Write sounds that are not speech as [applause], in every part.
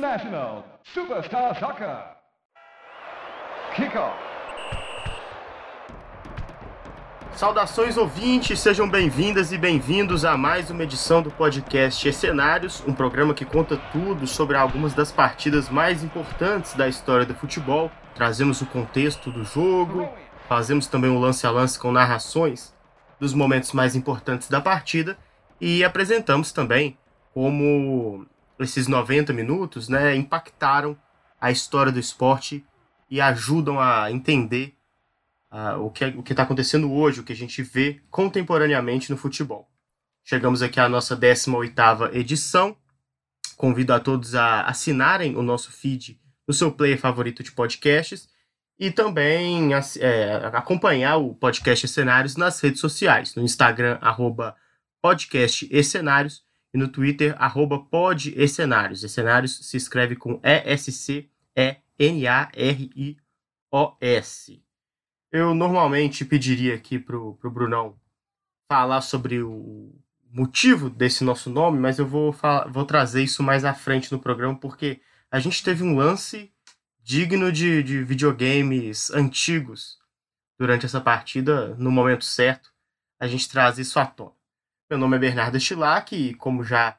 International Superstar Soccer. Kickoff. Saudações ouvintes, sejam bem-vindas e bem-vindos a mais uma edição do podcast Escenários, um programa que conta tudo sobre algumas das partidas mais importantes da história do futebol. Trazemos o contexto do jogo, fazemos também um lance a lance com narrações dos momentos mais importantes da partida e apresentamos também como esses 90 minutos né, impactaram a história do esporte e ajudam a entender uh, o que o está acontecendo hoje, o que a gente vê contemporaneamente no futebol. Chegamos aqui à nossa 18ª edição. Convido a todos a assinarem o nosso feed no seu player favorito de podcasts e também é, acompanhar o podcast Cenários nas redes sociais, no Instagram, arroba podcast Cenários, e no Twitter, arroba podescenários. Escenários se escreve com E-S-C-E-N-A-R-I-O-S. Eu normalmente pediria aqui pro, pro Brunão falar sobre o motivo desse nosso nome, mas eu vou, vou trazer isso mais à frente no programa, porque a gente teve um lance digno de, de videogames antigos durante essa partida, no momento certo, a gente traz isso à tona. Meu nome é Bernardo Stilac e, como já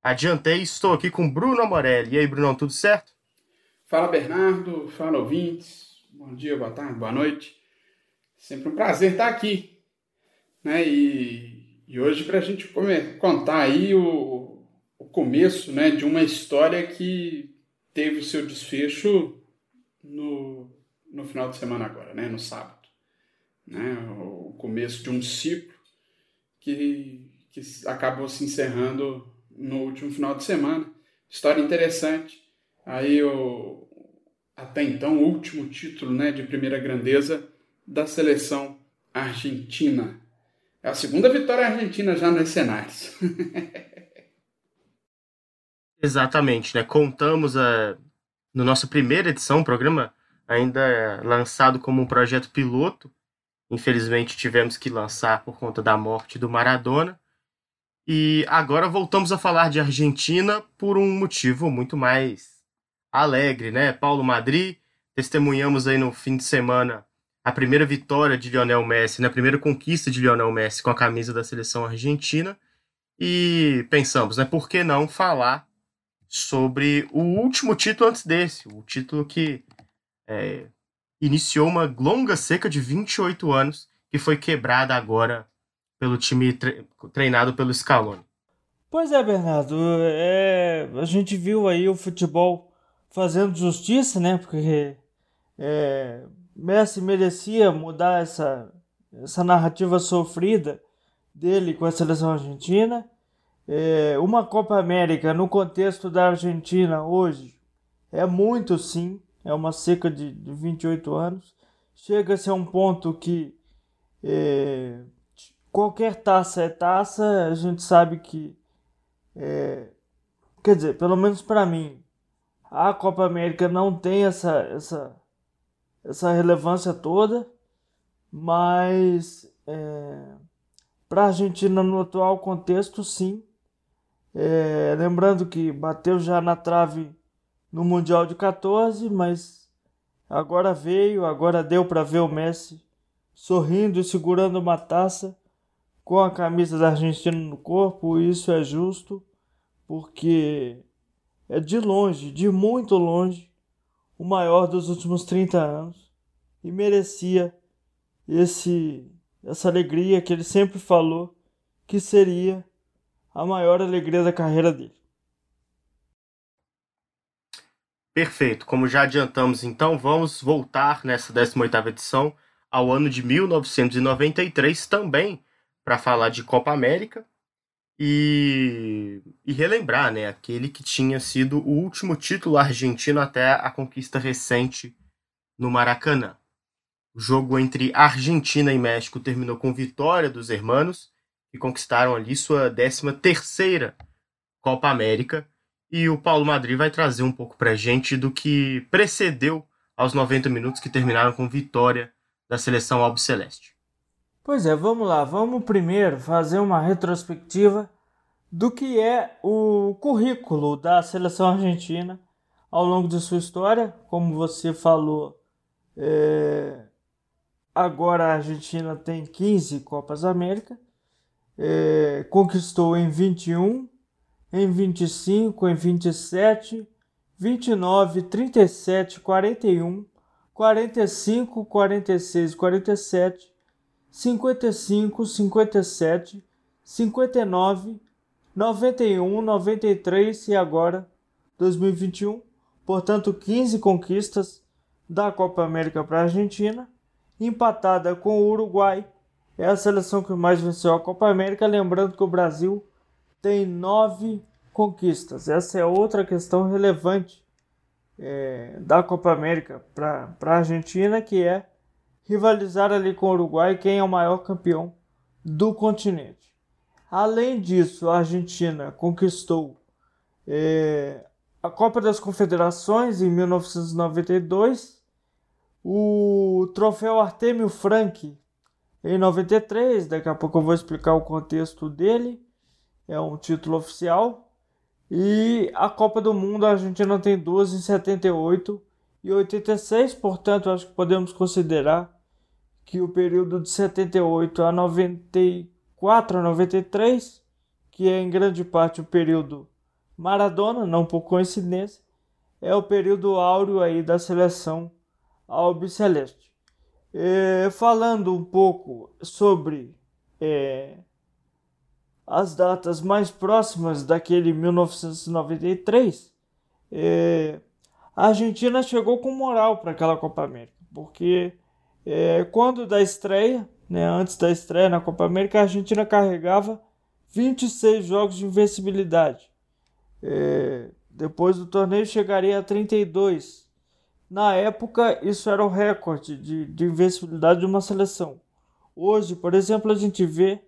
adiantei, estou aqui com Bruno Amorelli. E aí, Bruno, tudo certo? Fala, Bernardo. Fala, ouvintes. Bom dia, boa tarde, boa noite. Sempre um prazer estar aqui. Né? E, e hoje para a gente contar aí o, o começo né, de uma história que teve o seu desfecho no, no final de semana agora, né? no sábado. Né? O começo de um ciclo que, que acabou se encerrando no último final de semana. História interessante. Aí o até então o último título né, de primeira grandeza da seleção argentina. É a segunda vitória argentina já nos cenários. [laughs] Exatamente, né? Contamos a, no nossa primeira edição, programa ainda lançado como um projeto piloto. Infelizmente tivemos que lançar por conta da morte do Maradona. E agora voltamos a falar de Argentina por um motivo muito mais alegre, né? Paulo Madrid, testemunhamos aí no fim de semana a primeira vitória de Lionel Messi, né? a primeira conquista de Lionel Messi com a camisa da seleção argentina. E pensamos, né? Por que não falar sobre o último título antes desse, o título que é, iniciou uma longa seca de 28 anos que foi quebrada agora pelo time tre treinado pelo Scaloni. Pois é, Bernardo, é, a gente viu aí o futebol fazendo justiça, né? Porque é, Messi merecia mudar essa, essa narrativa sofrida dele com a seleção argentina é, uma Copa América no contexto da Argentina hoje é muito sim, é uma seca de, de 28 anos. Chega-se a um ponto que é, qualquer taça é taça, a gente sabe que, é, quer dizer, pelo menos para mim, a Copa América não tem essa, essa, essa relevância toda, mas é, para a Argentina no atual contexto, sim, é, lembrando que bateu já na trave no Mundial de 14, mas agora veio, agora deu para ver o Messi sorrindo e segurando uma taça com a camisa da Argentina no corpo. Isso é justo, porque é de longe, de muito longe, o maior dos últimos 30 anos e merecia esse essa alegria que ele sempre falou que seria a maior alegria da carreira dele. Perfeito. Como já adiantamos, então, vamos voltar nessa 18ª edição ao ano de 1993 também para falar de Copa América e, e relembrar né, aquele que tinha sido o último título argentino até a conquista recente no Maracanã. O jogo entre Argentina e México terminou com vitória dos hermanos, que conquistaram ali sua 13 terceira Copa América. E o Paulo Madrid vai trazer um pouco para a gente do que precedeu aos 90 minutos que terminaram com vitória da seleção albiceleste. Pois é, vamos lá. Vamos primeiro fazer uma retrospectiva do que é o currículo da seleção argentina ao longo de sua história. Como você falou, é, agora a Argentina tem 15 Copas América, é, conquistou em 21, em 25, em 27, 29, 37, 41, 45, 46, 47, 55, 57, 59, 91, 93 e agora 2021. Portanto, 15 conquistas da Copa América para a Argentina, empatada com o Uruguai. É a seleção que mais venceu a Copa América. Lembrando que o Brasil tem nove conquistas. Essa é outra questão relevante é, da Copa América para a Argentina, que é rivalizar ali com o Uruguai quem é o maior campeão do continente. Além disso, a Argentina conquistou é, a Copa das Confederações em 1992, o troféu Artemio Frank em 93, daqui a pouco eu vou explicar o contexto dele, é um título oficial. E a Copa do Mundo a Argentina tem duas em 78 e 86, portanto, acho que podemos considerar que o período de 78 a 94 a 93, que é em grande parte o período Maradona, não por coincidência, é o período áureo aí da seleção albiceleste. É, falando um pouco sobre é, as datas mais próximas daquele 1993, é, a Argentina chegou com moral para aquela Copa América, porque é, quando da estreia, né, antes da estreia na Copa América, a Argentina carregava 26 jogos de invencibilidade. É, depois do torneio chegaria a 32. Na época, isso era o recorde de, de invencibilidade de uma seleção. Hoje, por exemplo, a gente vê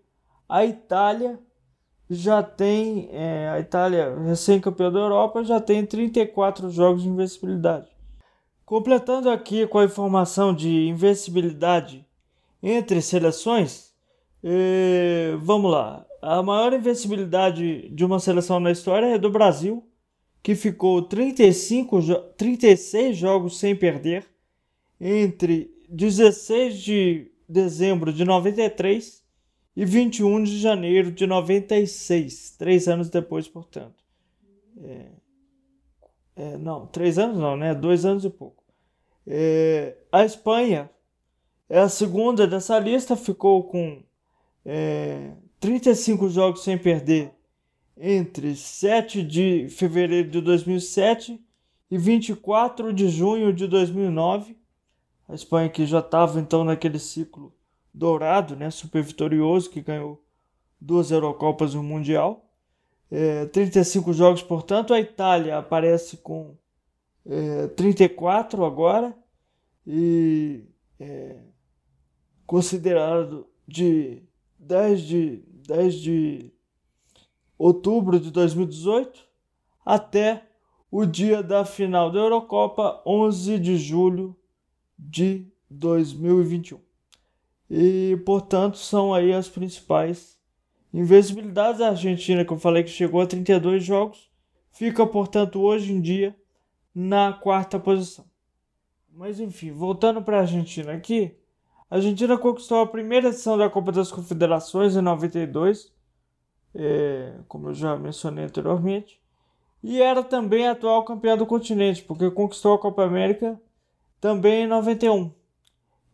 a Itália já tem, é, a Itália, recém-campeã da Europa, já tem 34 jogos de invencibilidade. Completando aqui com a informação de invencibilidade entre seleções, é, vamos lá. A maior invencibilidade de uma seleção na história é do Brasil, que ficou 35, 36 jogos sem perder entre 16 de dezembro de 93 e 21 de janeiro de 96, três anos depois, portanto. É, é, não, três anos não, né? Dois anos e pouco. É, a Espanha é a segunda dessa lista, ficou com é, 35 jogos sem perder entre 7 de fevereiro de 2007 e 24 de junho de 2009. A Espanha que já estava então naquele ciclo dourado, né, super vitorioso, que ganhou duas Eurocopas e um Mundial. É, 35 jogos, portanto, a Itália aparece com é, 34 agora e é, considerado de 10 de 10 de outubro de 2018 até o dia da final da Eurocopa, 11 de julho de 2021 e, portanto, são aí as principais invencibilidades. A Argentina, que eu falei que chegou a 32 jogos, fica, portanto, hoje em dia na quarta posição. Mas enfim, voltando para a Argentina aqui, a Argentina conquistou a primeira edição da Copa das Confederações em 92, é, como eu já mencionei anteriormente, e era também atual campeã do continente, porque conquistou a Copa América também em 91.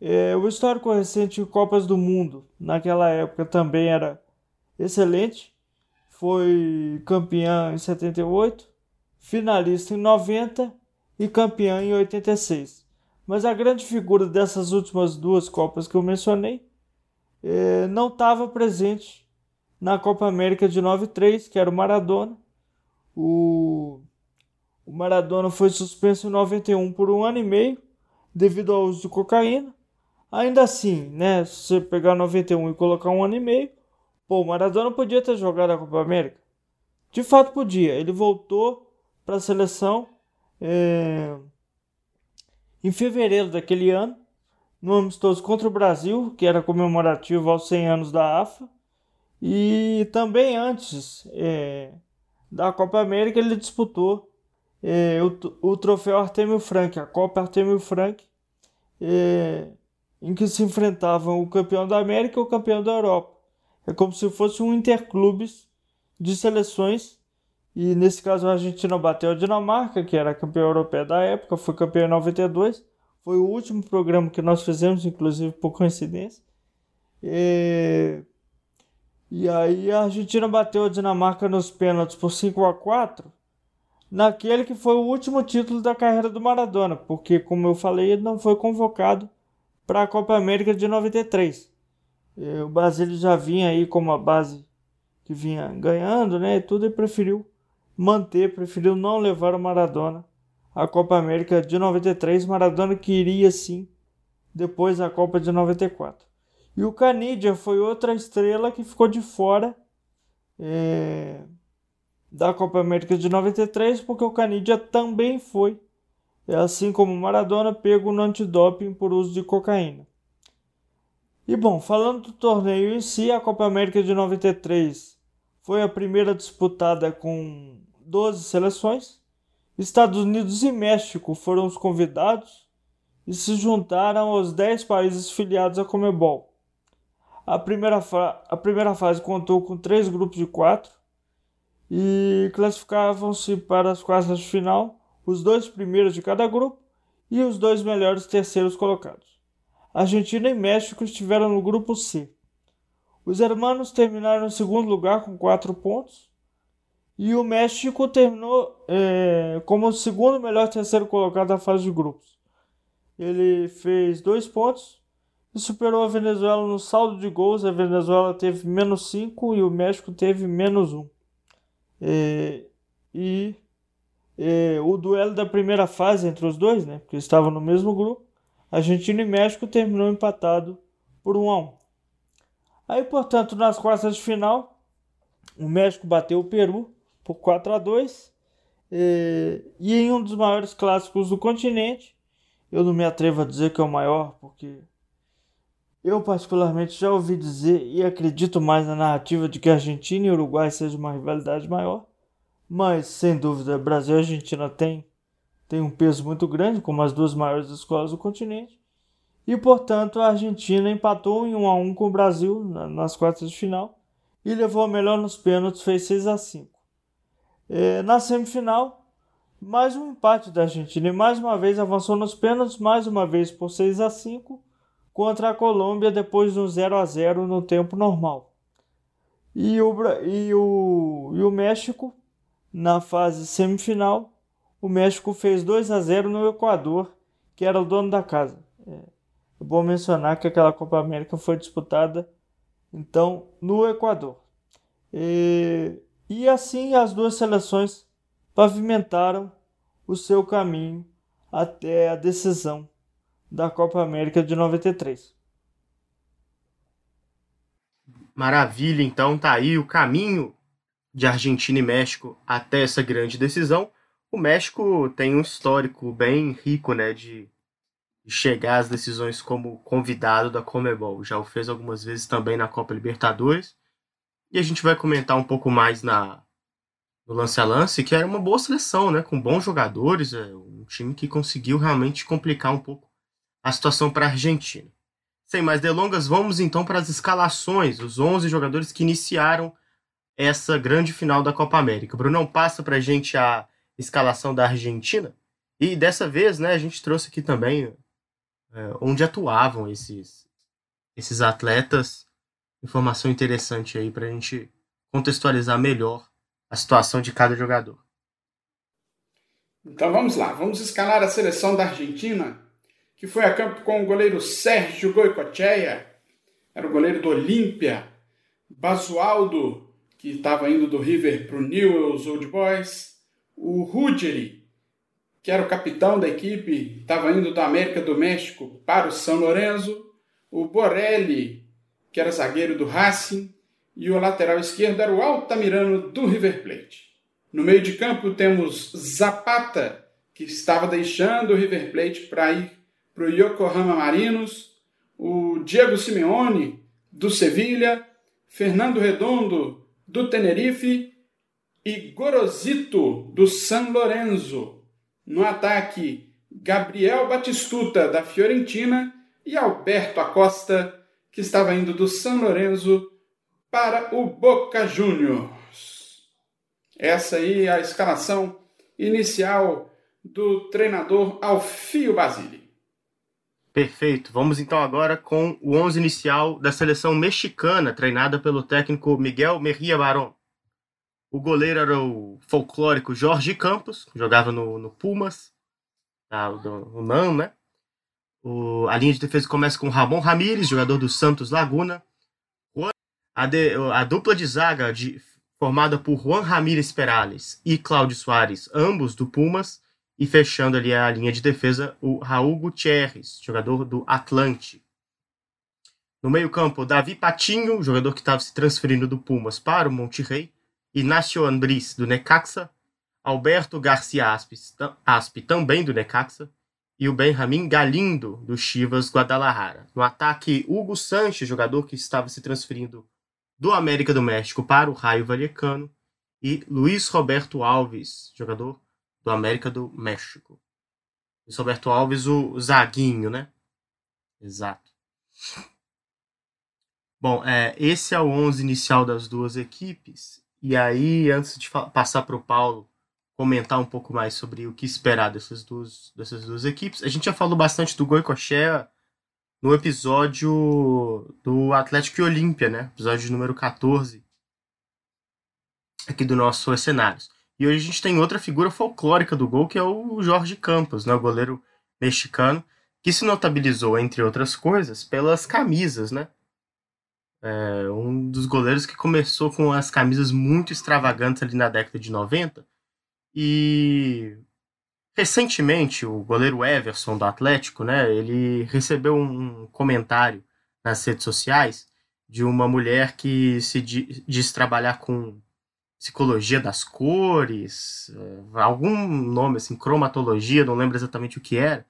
É, o histórico recente Copas do Mundo naquela época também era excelente. Foi campeã em 78, finalista em 90 e campeã em 86. Mas a grande figura dessas últimas duas Copas que eu mencionei é, não estava presente na Copa América de 93, que era o Maradona. O, o Maradona foi suspenso em 91 por um ano e meio devido ao uso de cocaína. Ainda assim, né? Se você pegar 91 e colocar um ano e meio, pô, o Maradona podia ter jogado a Copa América. De fato podia. Ele voltou para a seleção é, em fevereiro daquele ano, no amistoso contra o Brasil, que era comemorativo aos 100 anos da AFA. E também antes é, da Copa América ele disputou é, o, o troféu Artemio Frank, a Copa Artemio Frank, é, em que se enfrentavam o campeão da América e o campeão da Europa. É como se fosse um interclubes de seleções. E nesse caso a Argentina bateu a Dinamarca, que era campeã europeia da época, foi campeã em 92. Foi o último programa que nós fizemos, inclusive por coincidência. E, e aí a Argentina bateu a Dinamarca nos pênaltis por 5 a 4 naquele que foi o último título da carreira do Maradona, porque, como eu falei, ele não foi convocado para a Copa América de 93. O Basílio já vinha aí com uma base que vinha ganhando, né? E tudo e preferiu manter, preferiu não levar o Maradona à Copa América de 93. Maradona queria sim depois a Copa de 94. E o Canidia foi outra estrela que ficou de fora é, da Copa América de 93, porque o Canidia também foi, assim como Maradona, pego no antidoping por uso de cocaína. E bom, falando do torneio em si, a Copa América de 93 foi a primeira disputada com 12 seleções. Estados Unidos e México foram os convidados e se juntaram aos 10 países filiados à Comebol. A primeira, a primeira fase contou com três grupos de quatro e classificavam-se para as quartas de final os dois primeiros de cada grupo e os dois melhores terceiros colocados. Argentina e México estiveram no grupo C. Os hermanos terminaram em segundo lugar com quatro pontos e o México terminou é, como o segundo melhor terceiro colocado da fase de grupos. Ele fez dois pontos e superou a Venezuela no saldo de gols. A Venezuela teve menos 5 e o México teve menos 1. Um. É, e é, o duelo da primeira fase entre os dois, né, porque estavam no mesmo grupo, Argentina e México terminou empatado por 1 a 1. Aí, portanto, nas quartas de final, o México bateu o Peru por 4 a 2 e, e em um dos maiores clássicos do continente, eu não me atrevo a dizer que é o maior, porque eu particularmente já ouvi dizer e acredito mais na narrativa de que Argentina e Uruguai seja uma rivalidade maior, mas sem dúvida Brasil e Argentina têm tem um peso muito grande, como as duas maiores escolas do continente. E, portanto, a Argentina empatou em 1 a 1 com o Brasil nas quartas de final e levou a melhor nos pênaltis, fez 6 a 5. É, na semifinal, mais um empate da Argentina e mais uma vez avançou nos pênaltis, mais uma vez por 6 a 5 contra a Colômbia depois do 0 a 0 no tempo normal. E o, e o, e o México, na fase semifinal, o México fez 2 a 0 no Equador, que era o dono da casa. É, é bom mencionar que aquela Copa América foi disputada então no Equador. E, e assim as duas seleções pavimentaram o seu caminho até a decisão da Copa América de 93. Maravilha, então tá aí o caminho de Argentina e México até essa grande decisão. O México tem um histórico bem rico, né, de chegar às decisões como convidado da Comebol. Já o fez algumas vezes também na Copa Libertadores. E a gente vai comentar um pouco mais na no lance a lance, que era uma boa seleção, né, com bons jogadores, é um time que conseguiu realmente complicar um pouco a situação para a Argentina. Sem mais delongas, vamos então para as escalações, os 11 jogadores que iniciaram essa grande final da Copa América. Brunão, passa para a gente a escalação da Argentina. E dessa vez, né, a gente trouxe aqui também é, onde atuavam esses, esses atletas. Informação interessante aí para a gente contextualizar melhor a situação de cada jogador. Então vamos lá, vamos escalar a seleção da Argentina, que foi a campo com o goleiro Sérgio Goicoechea, era o goleiro do Olímpia, Basualdo, que estava indo do River para o Newell's Old Boys, o Ruggieri, que era o capitão da equipe, estava indo da América do México para o São Lourenço. O Borelli, que era zagueiro do Racing. E o lateral esquerdo era o Altamirano do River Plate. No meio de campo temos Zapata, que estava deixando o River Plate para ir para o Yokohama Marinos. O Diego Simeone, do Sevilha. Fernando Redondo, do Tenerife e Gorosito, do San Lorenzo. No ataque, Gabriel Batistuta, da Fiorentina, e Alberto Acosta, que estava indo do San Lorenzo para o Boca Juniors. Essa aí é a escalação inicial do treinador Alfio Basile. Perfeito. Vamos então agora com o 11 inicial da seleção mexicana, treinada pelo técnico Miguel Merria Barón. O goleiro era o folclórico Jorge Campos, jogava no, no Pumas, tá, o NAN, né? O, a linha de defesa começa com Ramon Ramírez, jogador do Santos Laguna. A, de, a dupla de zaga de, formada por Juan Ramírez Perales e Cláudio Soares, ambos do Pumas, e fechando ali a linha de defesa, o Raul Gutierrez, jogador do Atlante. No meio-campo, Davi Patinho, jogador que estava se transferindo do Pumas para o Monterrey. Inácio Andris, do Necaxa. Alberto Garcia Aspe, também do Necaxa. E o Benjamin Galindo, do Chivas Guadalajara. No ataque, Hugo Sanches, jogador que estava se transferindo do América do México para o Raio Vallecano. E Luiz Roberto Alves, jogador do América do México. Luiz Roberto Alves, o zaguinho, né? Exato. Bom, é, esse é o 11 inicial das duas equipes. E aí, antes de passar para o Paulo comentar um pouco mais sobre o que esperar dessas duas, dessas duas equipes, a gente já falou bastante do Goicoechea no episódio do Atlético e Olímpia, né? Episódio número 14 aqui do nosso Cenários. E hoje a gente tem outra figura folclórica do gol, que é o Jorge Campos, né, o goleiro mexicano, que se notabilizou, entre outras coisas, pelas camisas, né? É um dos goleiros que começou com as camisas muito extravagantes ali na década de 90. E recentemente o goleiro Everson do Atlético, né, ele recebeu um comentário nas redes sociais de uma mulher que se diz trabalhar com psicologia das cores, eh, algum nome assim, cromatologia, não lembro exatamente o que era,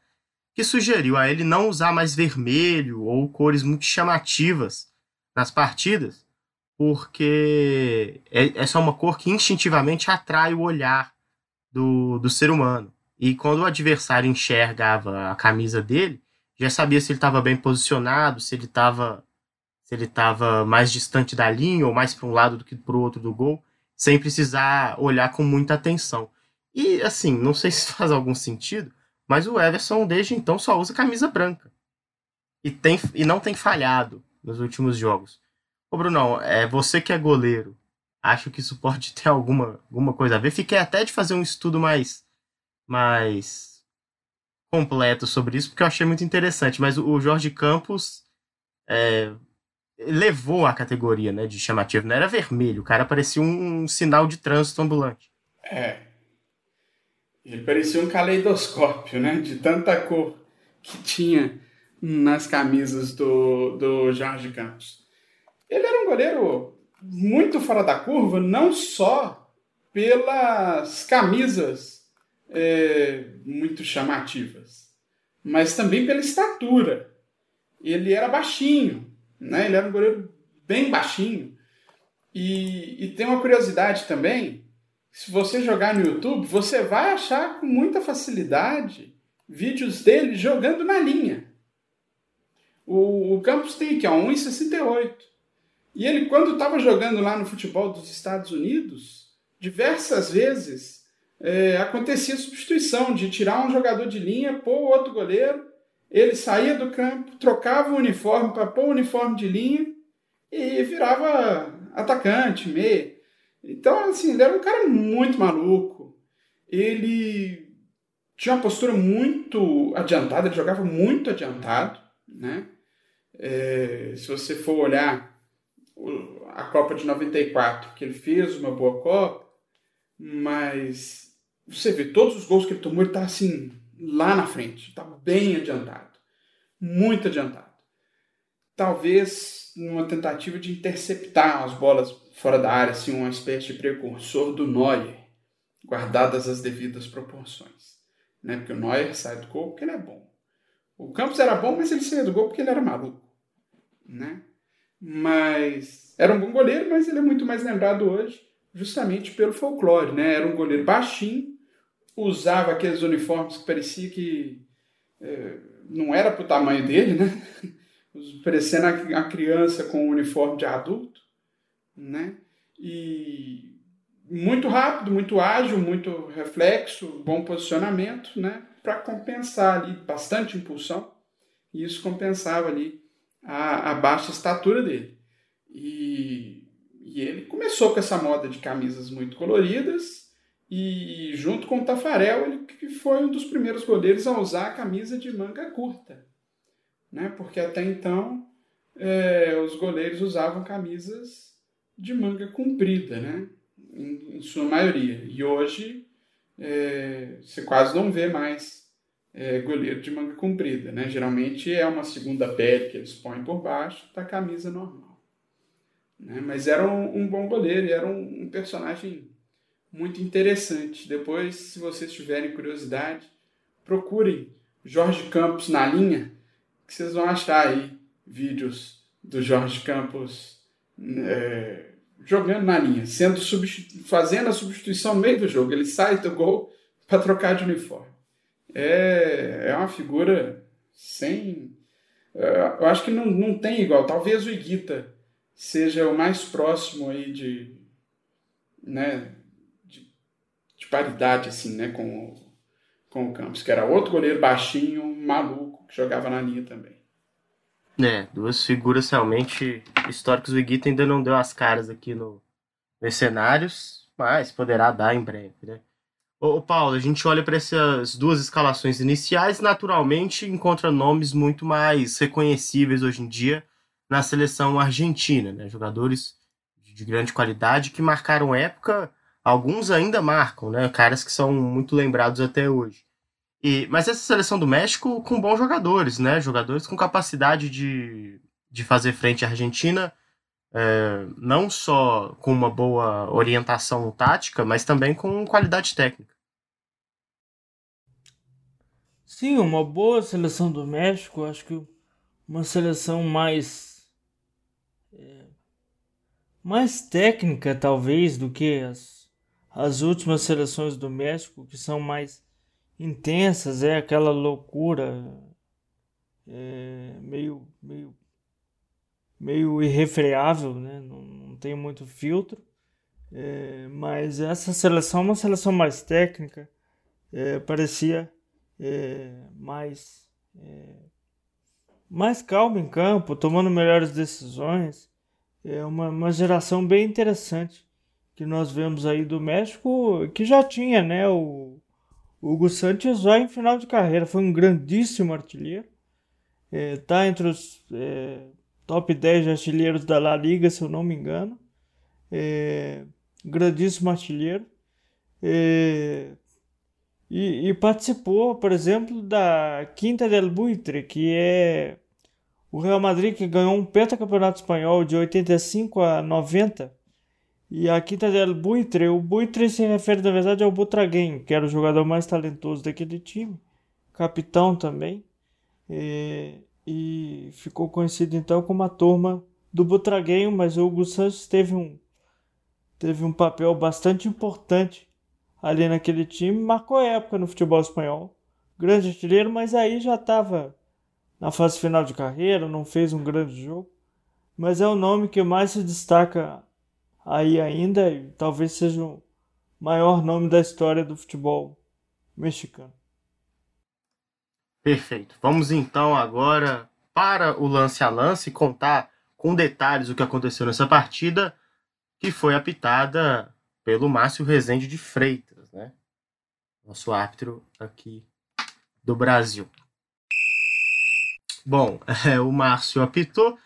que sugeriu a ele não usar mais vermelho ou cores muito chamativas nas partidas, porque é, é uma cor que instintivamente atrai o olhar do, do ser humano. E quando o adversário enxergava a camisa dele, já sabia se ele estava bem posicionado, se ele estava se ele estava mais distante da linha ou mais para um lado do que para o outro do gol sem precisar olhar com muita atenção. E assim, não sei [laughs] se faz algum sentido, mas o Everson desde então só usa camisa branca. E, tem, e não tem falhado nos últimos jogos. Ô Brunão, é você que é goleiro. Acho que isso [laughs] pode ter alguma, alguma coisa a ver. Fiquei até de fazer um estudo mais, mais completo sobre isso, porque eu achei muito interessante. Mas o Jorge Campos é, levou a categoria né, de chamativo. Não era vermelho, o cara parecia um, um sinal de trânsito ambulante. É. Ele parecia um caleidoscópio, né? De tanta cor que tinha nas camisas do, do Jorge Campos. Ele era um goleiro muito fora da curva, não só pelas camisas é, muito chamativas, mas também pela estatura. Ele era baixinho, né? Ele era um goleiro bem baixinho. E, e tem uma curiosidade também: se você jogar no YouTube, você vai achar com muita facilidade vídeos dele jogando na linha. O, o Campos tem aqui, ó, 1,68. E ele, quando estava jogando lá no futebol dos Estados Unidos, diversas vezes é, acontecia substituição de tirar um jogador de linha, pôr outro goleiro ele saía do campo, trocava o uniforme para pôr o uniforme de linha e virava atacante, meio. Então, assim, ele era um cara muito maluco. Ele tinha uma postura muito adiantada, ele jogava muito adiantado, né? É, se você for olhar a Copa de 94, que ele fez uma boa Copa, mas você vê todos os gols que ele tomou, ele tá assim, lá na frente, está bem adiantado, muito adiantado. Talvez numa tentativa de interceptar as bolas fora da área, assim, uma espécie de precursor do Neuer, guardadas as devidas proporções. Né? Porque o Neuer sai do gol porque ele é bom. O Campos era bom, mas ele saía do gol porque ele era maluco. Né? Mas era um bom goleiro, mas ele é muito mais lembrado hoje justamente pelo folclore, né? Era um goleiro baixinho, usava aqueles uniformes que parecia que é, não era para o tamanho dele, né? [laughs] Parecendo a criança com um uniforme de adulto, né? E muito rápido, muito ágil, muito reflexo, bom posicionamento, né? Para compensar ali bastante impulsão e isso compensava ali a, a baixa estatura dele. E, e ele começou com essa moda de camisas muito coloridas e junto com o Tafarel, ele que foi um dos primeiros goleiros a usar a camisa de manga curta, né? Porque até então é, os goleiros usavam camisas de manga comprida, né? Em, em sua maioria. E hoje é, você quase não vê mais é, goleiro de manga comprida, né? Geralmente é uma segunda pele que eles põem por baixo da camisa normal. Né? Mas era um, um bom goleiro, era um, um personagem muito interessante. Depois, se vocês tiverem curiosidade, procurem Jorge Campos na linha, que vocês vão achar aí vídeos do Jorge Campos é, jogando na linha, sendo fazendo a substituição no meio do jogo. Ele sai do gol [laughs] para trocar de uniforme. É, é uma figura sem. É, eu acho que não, não tem igual. Talvez o Iguita seja o mais próximo aí de. Né, paridade assim, né, com com o Campos, que era outro goleiro baixinho, maluco, que jogava na linha também. É, duas figuras realmente históricas. O Iguita ainda não deu as caras aqui no Mercenários, mas poderá dar em breve, né? Ô, Paulo, a gente olha para essas duas escalações iniciais, naturalmente encontra nomes muito mais reconhecíveis hoje em dia na seleção argentina, né? Jogadores de grande qualidade que marcaram época Alguns ainda marcam, né? Caras que são muito lembrados até hoje. E, mas essa seleção do México com bons jogadores, né? Jogadores com capacidade de, de fazer frente à Argentina, é, não só com uma boa orientação tática, mas também com qualidade técnica. Sim, uma boa seleção do México, acho que uma seleção mais é, mais técnica talvez do que as as últimas seleções do México, que são mais intensas, é aquela loucura é, meio, meio, meio irrefreável, né? não, não tem muito filtro. É, mas essa seleção é uma seleção mais técnica, é, parecia é, mais, é, mais calma em campo, tomando melhores decisões. É uma, uma geração bem interessante que nós vemos aí do México, que já tinha, né? O, Hugo Santos já em final de carreira, foi um grandíssimo artilheiro. É, tá entre os é, top 10 artilheiros da La Liga, se eu não me engano. É, grandíssimo artilheiro. É, e, e, participou, por exemplo, da Quinta del Buitre, que é o Real Madrid que ganhou um pentacampeonato espanhol de 85 a 90 e a quinta del Buitre, o Buitre se refere na verdade ao Butraguem, que era o jogador mais talentoso daquele time, capitão também, e, e ficou conhecido então como a turma do Butraguem, mas o Hugo Santos teve um, teve um papel bastante importante ali naquele time, marcou época no futebol espanhol, grande artilheiro, mas aí já estava na fase final de carreira, não fez um grande jogo, mas é o nome que mais se destaca aí ainda, talvez seja o maior nome da história do futebol mexicano. Perfeito. Vamos então agora para o lance a lance e contar com detalhes o que aconteceu nessa partida, que foi apitada pelo Márcio Rezende de Freitas, né? Nosso árbitro aqui do Brasil. Bom, [laughs] é, o Márcio apitou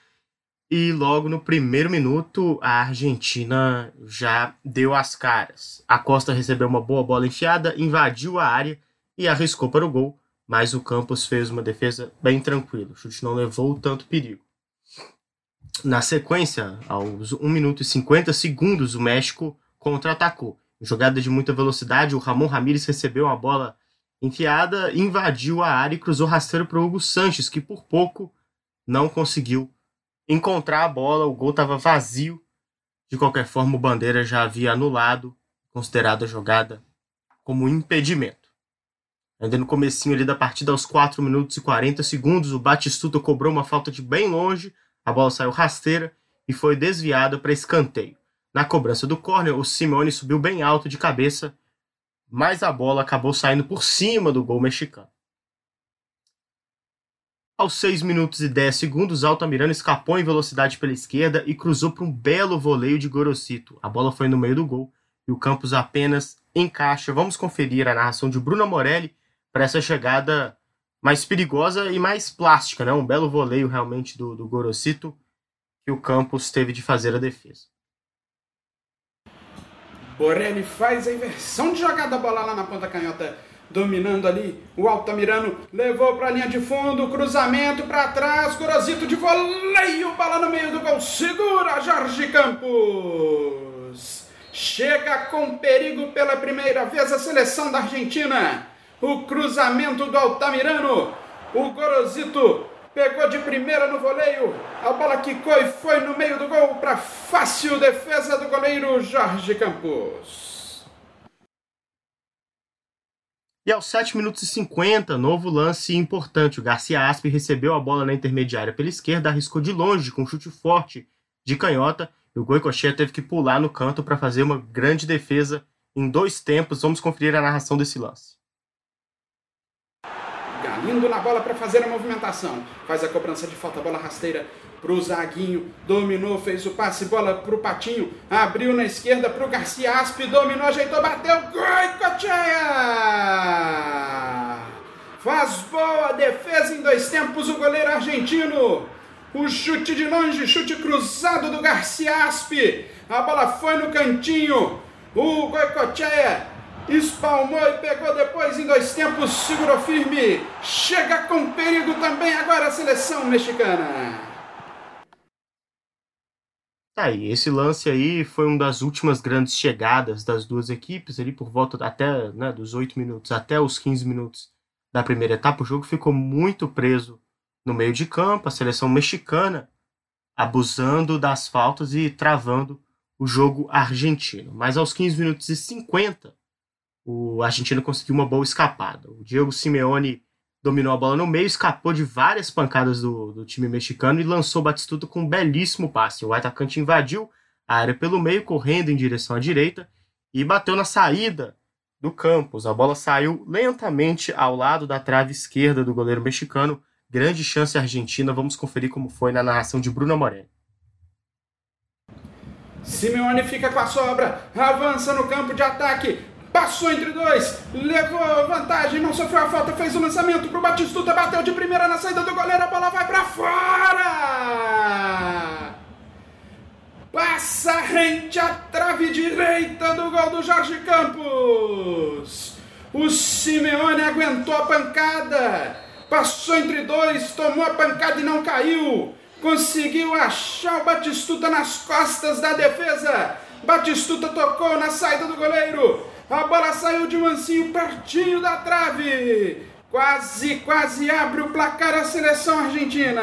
e logo no primeiro minuto, a Argentina já deu as caras. A Costa recebeu uma boa bola enfiada, invadiu a área e arriscou para o gol, mas o Campos fez uma defesa bem tranquila. O chute não levou tanto perigo. Na sequência, aos 1 minuto e 50 segundos, o México contra-atacou. Jogada de muita velocidade, o Ramon Ramírez recebeu uma bola enfiada, invadiu a área e cruzou rasteiro para o Hugo Sanches, que por pouco não conseguiu encontrar a bola, o gol estava vazio De qualquer forma, o Bandeira já havia anulado, considerado a jogada como impedimento. Ainda no comecinho ali da partida, aos 4 minutos e 40 segundos, o Batistuta cobrou uma falta de bem longe, a bola saiu rasteira e foi desviada para escanteio. Na cobrança do córner, o Simeone subiu bem alto de cabeça, mas a bola acabou saindo por cima do gol mexicano. Aos 6 minutos e 10 segundos, Altamirano escapou em velocidade pela esquerda e cruzou para um belo voleio de Gorosito. A bola foi no meio do gol e o Campos apenas encaixa. Vamos conferir a narração de Bruno Morelli para essa chegada mais perigosa e mais plástica, né? Um belo voleio realmente do, do que o Campos teve de fazer a defesa. Borelli faz a inversão de jogada, a bola lá na ponta canhota dominando ali. O Altamirano levou para a linha de fundo, cruzamento para trás, Gorosito de voleio, bola no meio do gol, segura Jorge Campos. Chega com perigo pela primeira vez a seleção da Argentina. O cruzamento do Altamirano, o Gorosito pegou de primeira no voleio, a bola quicou e foi no meio do gol para fácil defesa do goleiro Jorge Campos. E aos 7 minutos e 50, novo lance importante. O Garcia Aspe recebeu a bola na intermediária pela esquerda, arriscou de longe com um chute forte de canhota e o Goicoechea teve que pular no canto para fazer uma grande defesa em dois tempos. Vamos conferir a narração desse lance. Galindo na bola para fazer a movimentação. Faz a cobrança de falta, bola rasteira pro Zaguinho, dominou, fez o passe, bola pro Patinho, abriu na esquerda pro Garcia Aspe, dominou, ajeitou, bateu, Goicoechea! Faz boa defesa em dois tempos o goleiro argentino. O chute de longe, chute cruzado do Garcia Aspe. A bola foi no cantinho. O Goicoechea espalmou e pegou depois em dois tempos, segurou firme. Chega com perigo também agora a seleção mexicana. Tá aí, esse lance aí foi uma das últimas grandes chegadas das duas equipes, ali por volta até né, dos 8 minutos até os 15 minutos da primeira etapa. O jogo ficou muito preso no meio de campo, a seleção mexicana abusando das faltas e travando o jogo argentino. Mas aos 15 minutos e 50, o argentino conseguiu uma boa escapada. O Diego Simeone dominou a bola no meio, escapou de várias pancadas do, do time mexicano e lançou o Batistuta com um belíssimo passe. O atacante invadiu a área pelo meio, correndo em direção à direita e bateu na saída do Campos. A bola saiu lentamente ao lado da trave esquerda do goleiro mexicano. Grande chance argentina. Vamos conferir como foi na narração de Bruno Moreno. Simeone fica com a sobra, avança no campo de ataque, Passou entre dois, levou vantagem, não sofreu a falta, fez o lançamento pro Batistuta, bateu de primeira na saída do goleiro, a bola vai para fora! Passa rente à trave direita do gol do Jorge Campos. O Simeone aguentou a pancada, passou entre dois, tomou a pancada e não caiu. Conseguiu achar o Batistuta nas costas da defesa. Batistuta tocou na saída do goleiro. A bola saiu de mansinho pertinho da trave. Quase, quase abre o placar a seleção argentina.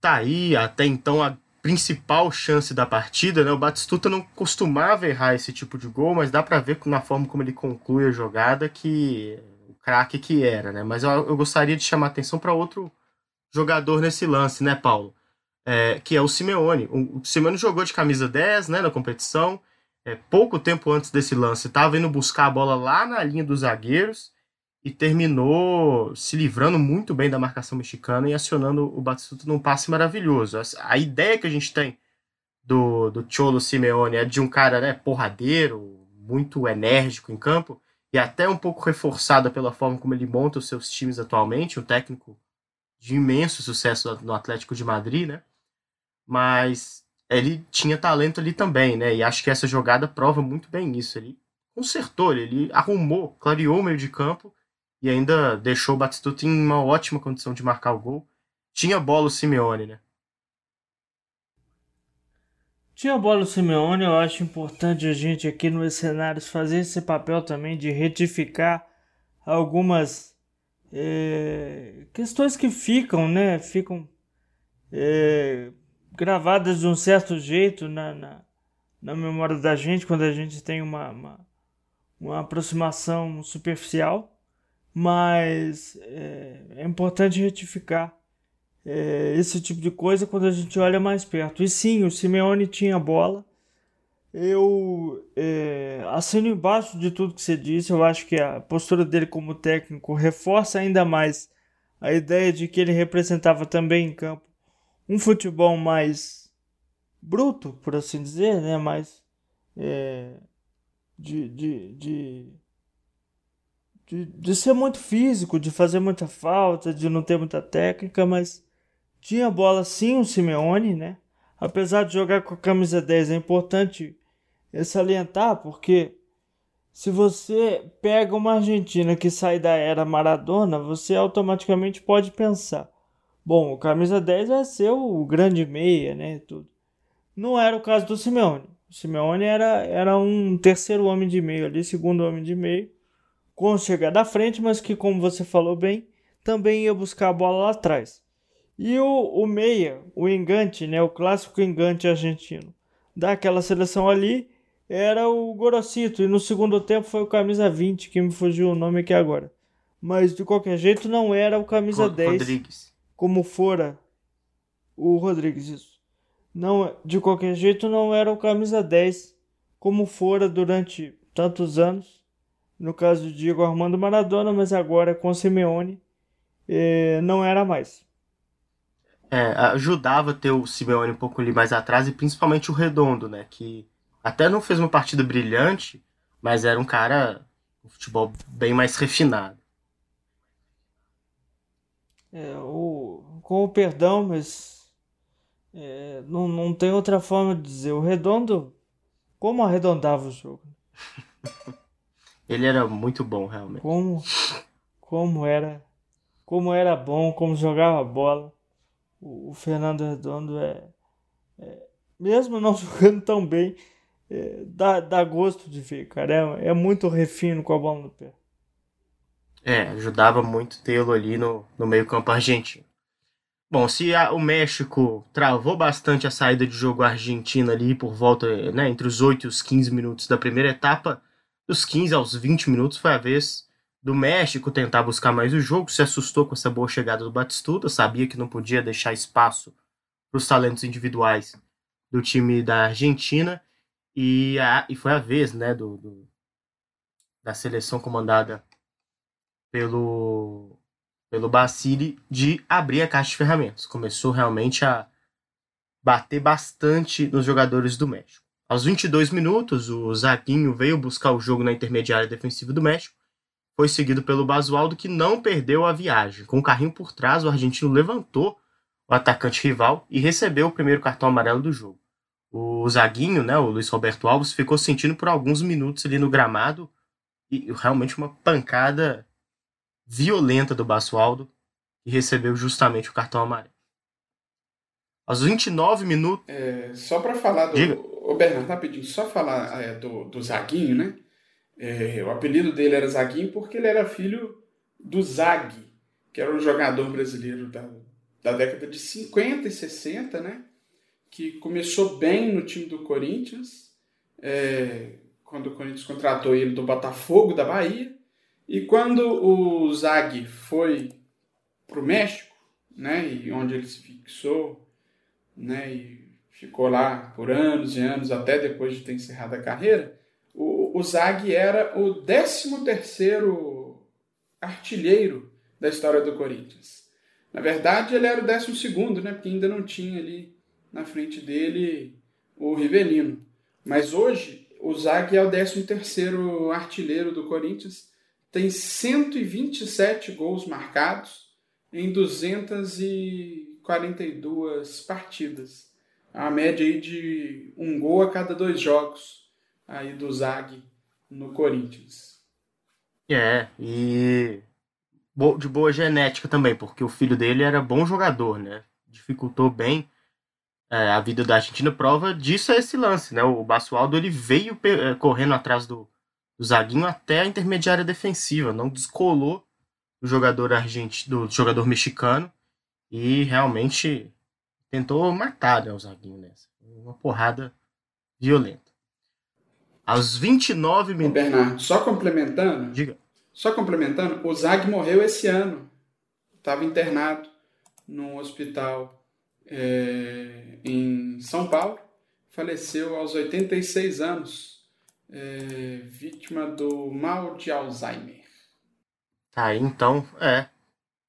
Tá aí até então a principal chance da partida, né? O Batistuta não costumava errar esse tipo de gol, mas dá para ver na forma como ele conclui a jogada que o craque que era, né? Mas eu, eu gostaria de chamar atenção para outro jogador nesse lance, né, Paulo? É, que é o Simeone. O, Simeone jogou de camisa 10 né, na competição. É, pouco tempo antes desse lance, estava indo buscar a bola lá na linha dos zagueiros e terminou se livrando muito bem da marcação mexicana e acionando o Batistuta num passe maravilhoso. A, a ideia que a gente tem do, do Cholo Simeone é de um cara né, porradeiro, muito enérgico em campo, e até um pouco reforçada pela forma como ele monta os seus times atualmente, um técnico de imenso sucesso no Atlético de Madrid, né? Mas ele tinha talento ali também, né? E acho que essa jogada prova muito bem isso. Ele consertou, ele arrumou, clareou o meio de campo e ainda deixou o Batistuta em uma ótima condição de marcar o gol. Tinha bola o Simeone, né? Tinha bola o Simeone, eu acho importante a gente aqui nos cenários fazer esse papel também de retificar algumas é, questões que ficam, né? Ficam é, gravadas de um certo jeito na, na, na memória da gente quando a gente tem uma, uma, uma aproximação superficial, mas é, é importante retificar é, esse tipo de coisa quando a gente olha mais perto. E sim, o Simeone tinha bola. Eu é, assino embaixo de tudo que você disse. Eu acho que a postura dele como técnico reforça ainda mais a ideia de que ele representava também em campo um futebol mais bruto, por assim dizer, né? mais é, de, de, de, de, de ser muito físico, de fazer muita falta, de não ter muita técnica, mas tinha bola sim o Simeone, né? Apesar de jogar com a camisa 10, é importante salientar, porque se você pega uma Argentina que sai da era Maradona, você automaticamente pode pensar: bom, o camisa 10 vai ser o grande meia, né? Tudo. Não era o caso do Simeone. O Simeone era, era um terceiro homem de meio ali, segundo homem de meio, com chegada à frente, mas que, como você falou bem, também ia buscar a bola lá atrás. E o, o meia, o engante, né, o clássico engante argentino daquela seleção ali era o Gorosito. E no segundo tempo foi o camisa 20, que me fugiu o nome aqui agora. Mas de qualquer jeito não era o camisa Rod 10. Rodrigues. Como fora o Rodrigues, isso. Não, de qualquer jeito não era o camisa 10 como fora durante tantos anos. No caso de Diego Armando Maradona, mas agora com Simeone eh, não era mais é, ajudava ter o Simeone um pouco ali mais atrás e principalmente o Redondo, né? Que até não fez uma partida brilhante, mas era um cara um futebol bem mais refinado. É, o, com o perdão, mas é, não, não tem outra forma de dizer. O Redondo, como arredondava o jogo? [laughs] Ele era muito bom, realmente. Como, como era, como era bom, como jogava bola o, Fernando Redondo é, é, mesmo não [laughs] jogando tão bem, é, dá, dá gosto de ver, cara. É, é muito refino com a bola no pé. É, ajudava muito tê-lo ali no, no meio-campo argentino. Bom, se a, o México travou bastante a saída de jogo argentina ali por volta, né, entre os 8 e os 15 minutos da primeira etapa, dos 15 aos 20 minutos foi a vez do México tentar buscar mais o jogo, se assustou com essa boa chegada do Batistuta, sabia que não podia deixar espaço para os talentos individuais do time da Argentina e, a, e foi a vez né, do, do, da seleção comandada pelo, pelo Basile de abrir a caixa de ferramentas. Começou realmente a bater bastante nos jogadores do México. Aos 22 minutos, o Zaguinho veio buscar o jogo na intermediária defensiva do México foi seguido pelo Basualdo, que não perdeu a viagem. Com o carrinho por trás, o argentino levantou o atacante rival e recebeu o primeiro cartão amarelo do jogo. O zaguinho, né, o Luiz Roberto Alves, ficou sentindo por alguns minutos ali no gramado e realmente uma pancada violenta do Basualdo, que recebeu justamente o cartão amarelo. Aos 29 minutos. É, só para falar do. Diga. Ô, Bernardo, rapidinho, só falar é, do, do Zaguinho, né? É, o apelido dele era Zaguinho porque ele era filho do Zag, que era um jogador brasileiro da, da década de 50 e 60, né? Que começou bem no time do Corinthians, é, quando o Corinthians contratou ele do Botafogo da Bahia. E quando o Zag foi para o México, né? E onde ele se fixou, né? E ficou lá por anos e anos, até depois de ter encerrado a carreira o, Zag era o 13º artilheiro da história do Corinthians. Na verdade, ele era o 12º, né? Porque ainda não tinha ali na frente dele o Rivelino. Mas hoje, o Zag é o 13º artilheiro do Corinthians. Tem 127 gols marcados em 242 partidas. A média aí de um gol a cada dois jogos aí do Zag no Corinthians. É, e de boa genética também, porque o filho dele era bom jogador, né? Dificultou bem é, a vida da Argentina. Prova disso é esse lance, né? O Basualdo ele veio é, correndo atrás do, do Zaguinho até a intermediária defensiva, não descolou do jogador argentino, do jogador mexicano e realmente tentou matar né, o Zaguinho nessa. Uma porrada violenta. Aos 29 Ô, minutos. Bernardo, só complementando, Diga. só complementando, o Zag morreu esse ano. Estava internado num hospital é, em São Paulo. Faleceu aos 86 anos, é, vítima do mal de Alzheimer. Tá então, é.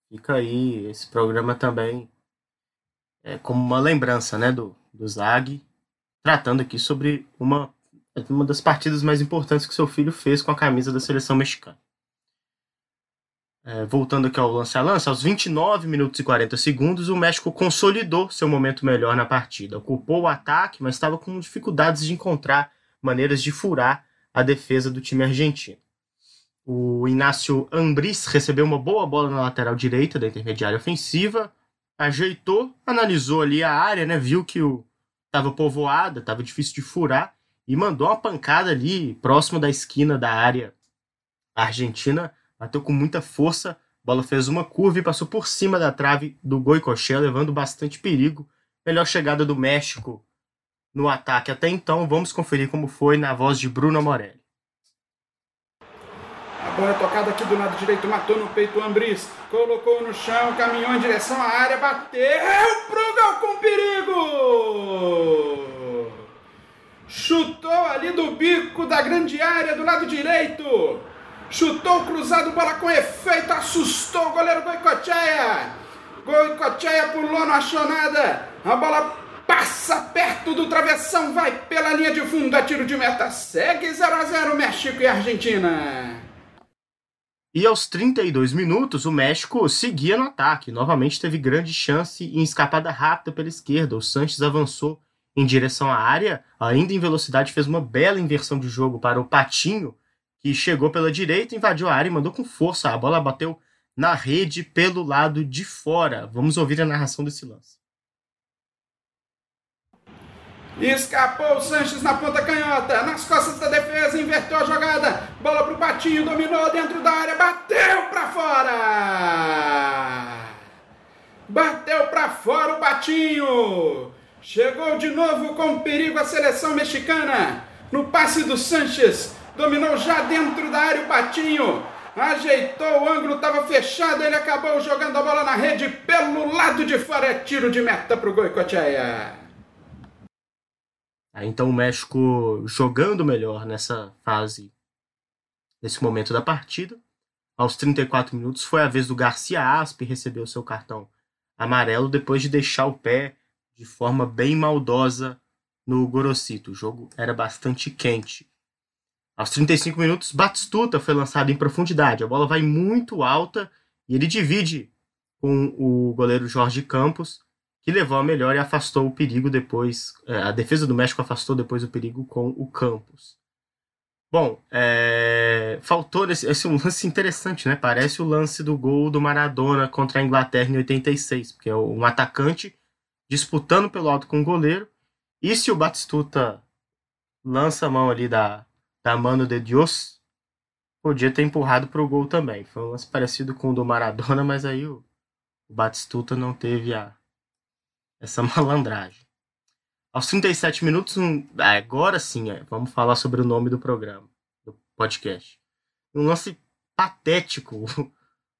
Fica aí esse programa também é, como uma lembrança, né, do, do Zag, tratando aqui sobre uma, uma das partidas mais importantes que seu filho fez com a camisa da seleção mexicana. É, voltando aqui ao lance a lance, aos 29 minutos e 40 segundos, o México consolidou seu momento melhor na partida. Ocupou o ataque, mas estava com dificuldades de encontrar maneiras de furar a defesa do time argentino. O Inácio Ambris recebeu uma boa bola na lateral direita da intermediária ofensiva, ajeitou, analisou ali a área, né, viu que estava povoada, estava difícil de furar e mandou uma pancada ali próximo da esquina da área argentina, bateu com muita força, a bola fez uma curva e passou por cima da trave do Goicoechea, levando bastante perigo. Melhor chegada do México no ataque até então. Vamos conferir como foi na voz de Bruno Morelli. A bola é tocada aqui do lado direito, matou no peito o Ambris, colocou no chão, caminhou em direção à área, bateu pro gol com perigo! Chutou ali do bico da grande área do lado direito. Chutou cruzado, bola com efeito, assustou o goleiro Goicoechea. Goicoechea pulou, não achou nada. A bola passa perto do travessão, vai pela linha de fundo, tiro de meta. Segue 0 a 0 México e Argentina. E aos 32 minutos, o México seguia no ataque. Novamente teve grande chance em escapada rápida pela esquerda. O Sanches avançou em direção à área, ainda em velocidade, fez uma bela inversão de jogo para o Patinho, que chegou pela direita, invadiu a área e mandou com força. A bola bateu na rede pelo lado de fora. Vamos ouvir a narração desse lance. Escapou o Sanches na ponta canhota, nas costas da defesa, inverteu a jogada. Bola pro Patinho, dominou dentro da área, bateu pra fora. Bateu pra fora o Patinho. Chegou de novo com perigo a seleção mexicana. No passe do Sanches, dominou já dentro da área o Patinho. Ajeitou o ângulo, estava fechado, ele acabou jogando a bola na rede pelo lado de fora. É tiro de meta pro Goicoechea. Aí, então o México jogando melhor nessa fase, nesse momento da partida. Aos 34 minutos foi a vez do Garcia Aspe receber o seu cartão amarelo depois de deixar o pé de forma bem maldosa no Gorosito. O jogo era bastante quente. Aos 35 minutos, Batistuta foi lançado em profundidade. A bola vai muito alta e ele divide com o goleiro Jorge Campos, que levou a melhor e afastou o perigo depois. é, A defesa do México afastou depois o perigo com o Campos. Bom, é, faltou esse, esse é um lance interessante, né? Parece o lance do gol do Maradona contra a Inglaterra em 86, porque é um atacante disputando pelo alto com o goleiro. E se o Batistuta lança a mão ali da, da mano de Dios, podia ter empurrado para o gol também. Foi um lance parecido com o do Maradona, mas aí o, o Batistuta não teve a, essa [laughs] malandragem. Aos 37 minutos, um, agora sim, é, vamos falar sobre o nome do programa, do podcast. Um lance patético. [laughs]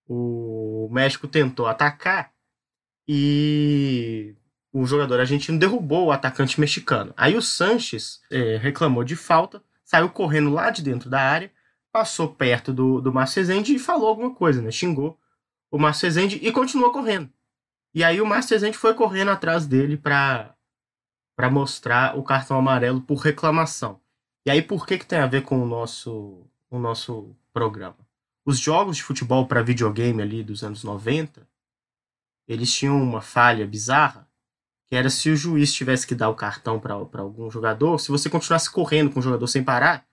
O México tentou atacar e o jogador argentino derrubou o atacante mexicano. Aí o Sanches é, reclamou de falta, saiu correndo lá de dentro da área, passou perto do, do Márcio Rezende e falou alguma coisa, né? Xingou o Márcio Rezende e continuou correndo. E aí o Márcio Rezende foi correndo atrás dele para para mostrar o cartão amarelo por reclamação. E aí por que que tem a ver com o nosso o nosso programa? Os jogos de futebol para videogame ali dos anos 90, eles tinham uma falha bizarra, que era se o juiz tivesse que dar o cartão para algum jogador, se você continuasse correndo com o jogador sem parar,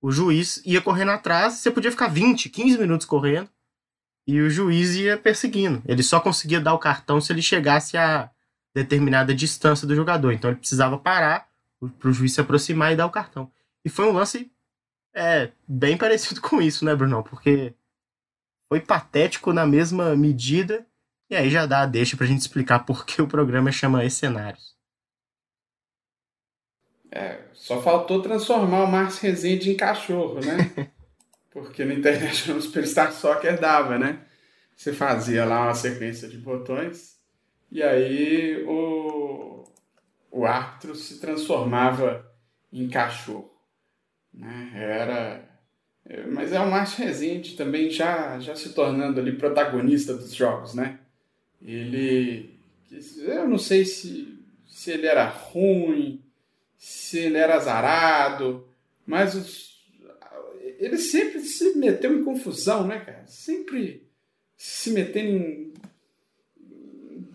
o juiz ia correndo atrás, você podia ficar 20, 15 minutos correndo, e o juiz ia perseguindo. Ele só conseguia dar o cartão se ele chegasse a determinada distância do jogador. Então ele precisava parar para o juiz se aproximar e dar o cartão. E foi um lance é, bem parecido [laughs] com isso, né, Brunão? Porque foi patético na mesma medida E aí já dá a deixa pra gente explicar por que o programa chama Escenários. É, só faltou transformar o Márcio Rezende em cachorro, né? [laughs] Porque no International [laughs] Superstar Soccer dava, né? Você fazia lá uma sequência de botões e aí o, o árbitro se transformava em cachorro. Né? Era. Mas é o Márcio Rezende também já, já se tornando ali protagonista dos jogos, né? Ele. Eu não sei se, se ele era ruim, se ele era azarado, mas os, ele sempre se meteu em confusão, né, cara? Sempre se metendo em,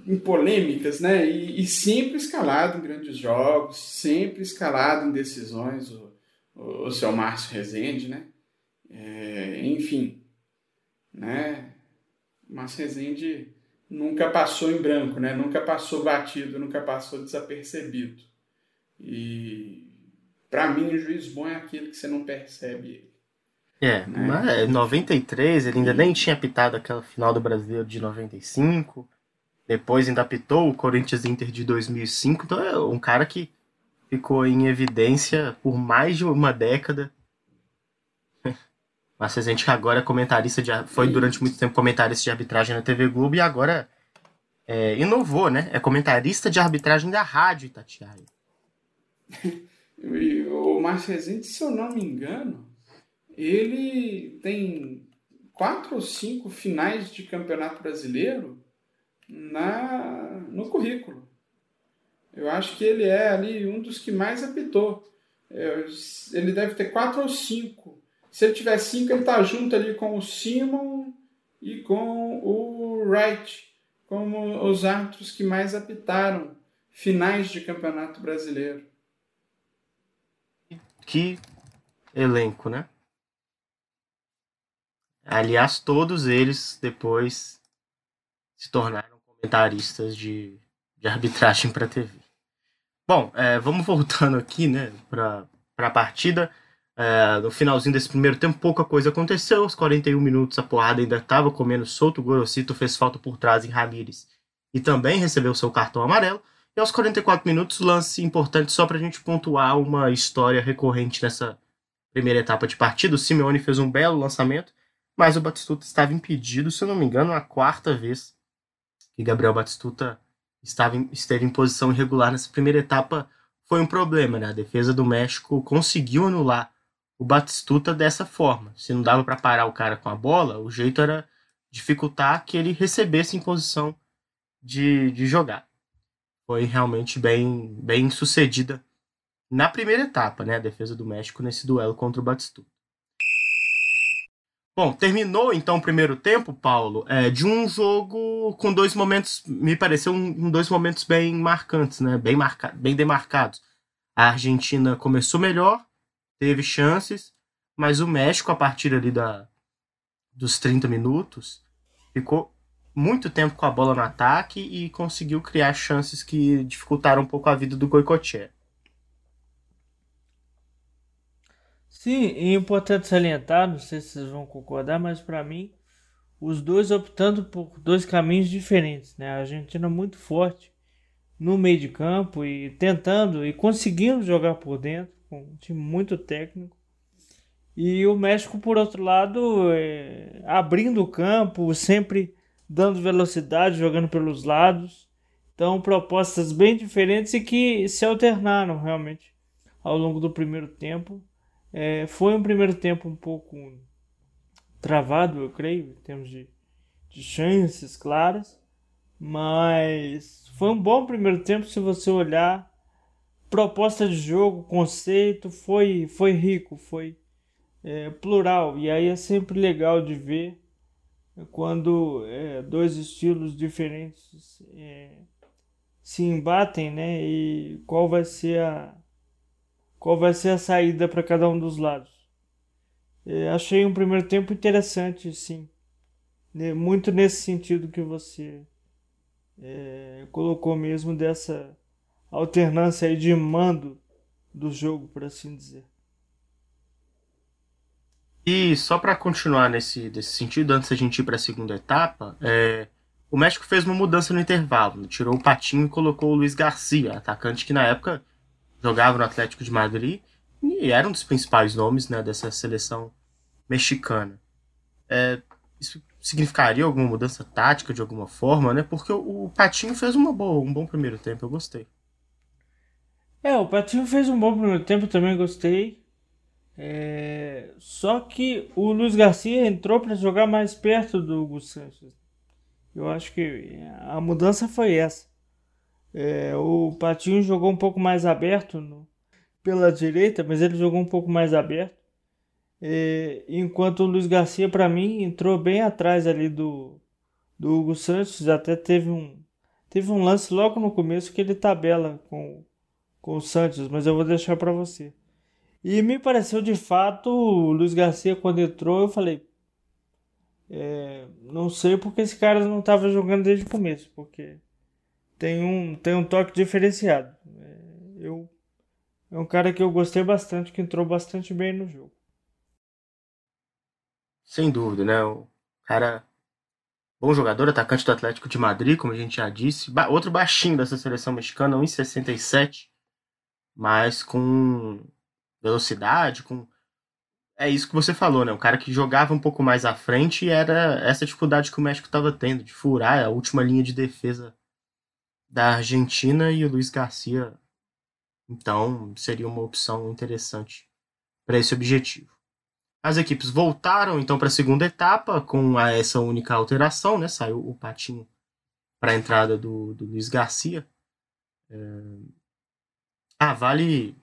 em polêmicas, né? E, e, sempre escalado em grandes jogos, sempre escalado em decisões, o, o, o seu Márcio Rezende, né? É, enfim, né? Márcio Rezende nunca passou em branco, né? Nunca passou batido, nunca passou desapercebido. E para mim o juiz bom é aquele que você não percebe ele. É, né? mas 93 ele ainda e... nem tinha apitado aquela final do Brasileiro de 95. Depois ainda apitou o Corinthians Inter de 2005. Então é um cara que ficou em evidência por mais de uma década. [laughs] Mas a gente agora é comentarista de. Foi durante muito tempo comentarista de arbitragem na TV Globo e agora é, inovou, né? É comentarista de arbitragem da Rádio Itatiaia. [laughs] o Márcio Rezende, se eu não me engano, ele tem quatro ou cinco finais de campeonato brasileiro na, no currículo. Eu acho que ele é ali um dos que mais apitou. Ele deve ter quatro ou cinco. Se ele tiver cinco, ele está junto ali com o Simon e com o Wright, como os árbitros que mais apitaram finais de campeonato brasileiro. Que elenco, né? Aliás, todos eles depois se tornaram comentaristas de, de arbitragem para TV. Bom, é, vamos voltando aqui, né, para a partida. É, no finalzinho desse primeiro tempo, pouca coisa aconteceu. Os 41 minutos, a porrada ainda estava comendo solto. O Gorosito fez falta por trás em Ramires e também recebeu seu cartão amarelo. E aos 44 minutos, lance importante só para a gente pontuar uma história recorrente nessa primeira etapa de partida. O Simeone fez um belo lançamento, mas o Batistuta estava impedido, se eu não me engano, a quarta vez que Gabriel Batistuta estava em, esteve em posição irregular nessa primeira etapa foi um problema, né? A defesa do México conseguiu anular o Batistuta dessa forma. Se não dava para parar o cara com a bola, o jeito era dificultar que ele recebesse em posição de, de jogar foi realmente bem, bem sucedida na primeira etapa, né? A defesa do México nesse duelo contra o Batistuta. Bom, terminou então o primeiro tempo, Paulo, é, de um jogo com dois momentos, me pareceu um, dois momentos bem marcantes, né? Bem, marca, bem demarcados. A Argentina começou melhor, teve chances, mas o México, a partir ali da, dos 30 minutos, ficou muito tempo com a bola no ataque e conseguiu criar chances que dificultaram um pouco a vida do Goicoechea. Sim, é importante salientar, não sei se vocês vão concordar, mas para mim, os dois optando por dois caminhos diferentes. Né? A Argentina muito forte no meio de campo e tentando e conseguindo jogar por dentro, com um time muito técnico. E o México, por outro lado, é, abrindo o campo, sempre dando velocidade, jogando pelos lados. Então, propostas bem diferentes e que se alternaram realmente ao longo do primeiro tempo. É, foi um primeiro tempo um pouco travado, eu creio, em termos de, de chances claras, mas foi um bom primeiro tempo se você olhar. Proposta de jogo, conceito, foi, foi rico, foi é, plural, e aí é sempre legal de ver quando é, dois estilos diferentes é, se embatem, né? E qual vai ser a qual vai ser a saída para cada um dos lados. É, achei um primeiro tempo interessante, sim, né? muito nesse sentido que você é, colocou mesmo dessa alternância aí de mando do jogo, por assim dizer. E só para continuar nesse, nesse sentido, antes da gente ir para a segunda etapa, é, o México fez uma mudança no intervalo. Tirou o Patinho e colocou o Luiz Garcia, atacante que na época jogava no Atlético de Madrid e era um dos principais nomes né, dessa seleção mexicana. É, isso significaria alguma mudança tática de alguma forma, né? Porque o, o Patinho fez uma boa, um bom primeiro tempo, eu gostei. É, o Patinho fez um bom primeiro tempo, também gostei. É... Só que o Luiz Garcia entrou para jogar mais perto do Hugo Sanches. Eu acho que a mudança foi essa. É, o Patinho jogou um pouco mais aberto no, pela direita, mas ele jogou um pouco mais aberto. É, enquanto o Luiz Garcia, para mim, entrou bem atrás ali do, do Hugo Santos. Até teve um, teve um lance logo no começo que ele tabela com, com o Santos, mas eu vou deixar para você. E me pareceu de fato, o Luiz Garcia, quando entrou, eu falei: é, não sei porque esse cara não estava jogando desde o começo, porque tem um, tem um toque diferenciado. É, eu, é um cara que eu gostei bastante, que entrou bastante bem no jogo. Sem dúvida, né? O cara, bom jogador, atacante do Atlético de Madrid, como a gente já disse. Ba outro baixinho dessa seleção mexicana, 1,67, mas com velocidade, com é isso que você falou, né? Um cara que jogava um pouco mais à frente e era essa dificuldade que o México estava tendo de furar a última linha de defesa da Argentina e o Luiz Garcia. Então, seria uma opção interessante para esse objetivo. As equipes voltaram então para a segunda etapa com a, essa única alteração, né? Saiu o patinho para a entrada do, do Luiz Garcia. É... Ah, vale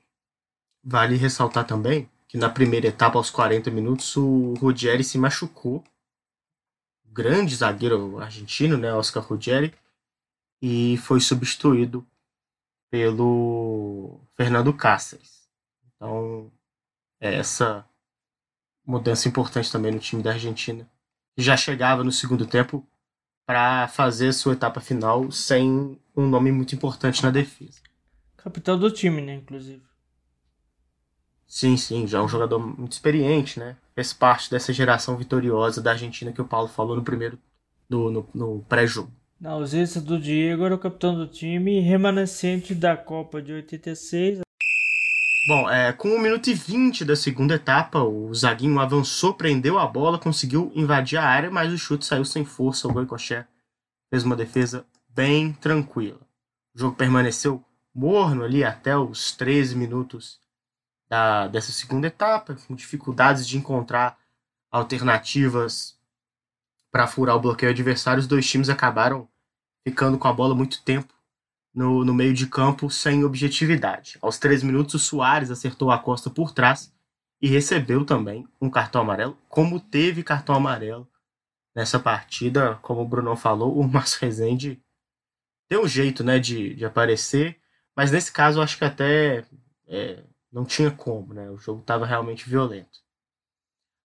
vale ressaltar também que na primeira etapa, aos 40 minutos, o Ruggeri se machucou. Grande zagueiro argentino, né, Oscar Ruggeri, e foi substituído pelo Fernando Cáceres. Então, é essa mudança importante também no time da Argentina, que já chegava no segundo tempo para fazer sua etapa final sem um nome muito importante na defesa. Capitão do time, né, inclusive. Sim, sim, já é um jogador muito experiente, né? Fez parte dessa geração vitoriosa da Argentina que o Paulo falou no primeiro, no, no pré-jogo. Na ausência do Diego, era o capitão do time remanescente da Copa de 86. Bom, é, com 1 minuto e 20 da segunda etapa, o Zaguinho avançou, prendeu a bola, conseguiu invadir a área, mas o chute saiu sem força. O Goicoché fez uma defesa bem tranquila. O jogo permaneceu morno ali até os 13 minutos da, dessa segunda etapa, com dificuldades de encontrar alternativas para furar o bloqueio adversário, os dois times acabaram ficando com a bola muito tempo no, no meio de campo sem objetividade. Aos três minutos, o Soares acertou a costa por trás e recebeu também um cartão amarelo, como teve cartão amarelo nessa partida, como o Bruno falou, o [laughs] Márcio Rezende deu um jeito né, de, de aparecer, mas nesse caso eu acho que até é, não tinha como, né? O jogo estava realmente violento.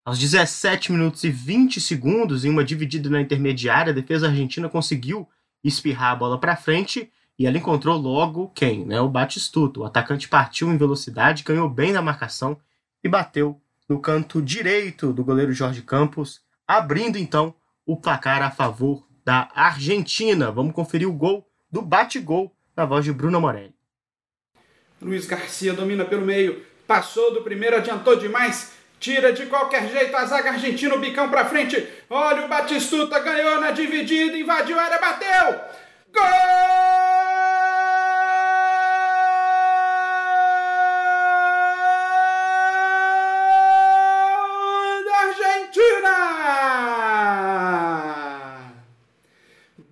Aos 17 minutos e 20 segundos, em uma dividida na intermediária, a defesa argentina conseguiu espirrar a bola para frente e ela encontrou logo quem? Né? O Batistuto. O atacante partiu em velocidade, ganhou bem na marcação e bateu no canto direito do goleiro Jorge Campos, abrindo então o placar a favor da Argentina. Vamos conferir o gol do bate-gol na voz de Bruno Morelli. Luiz Garcia domina pelo meio, passou do primeiro, adiantou demais, tira de qualquer jeito a zaga argentina, o bicão pra frente. Olha o Batistuta, ganhou na dividida, invadiu a área, bateu! Gol!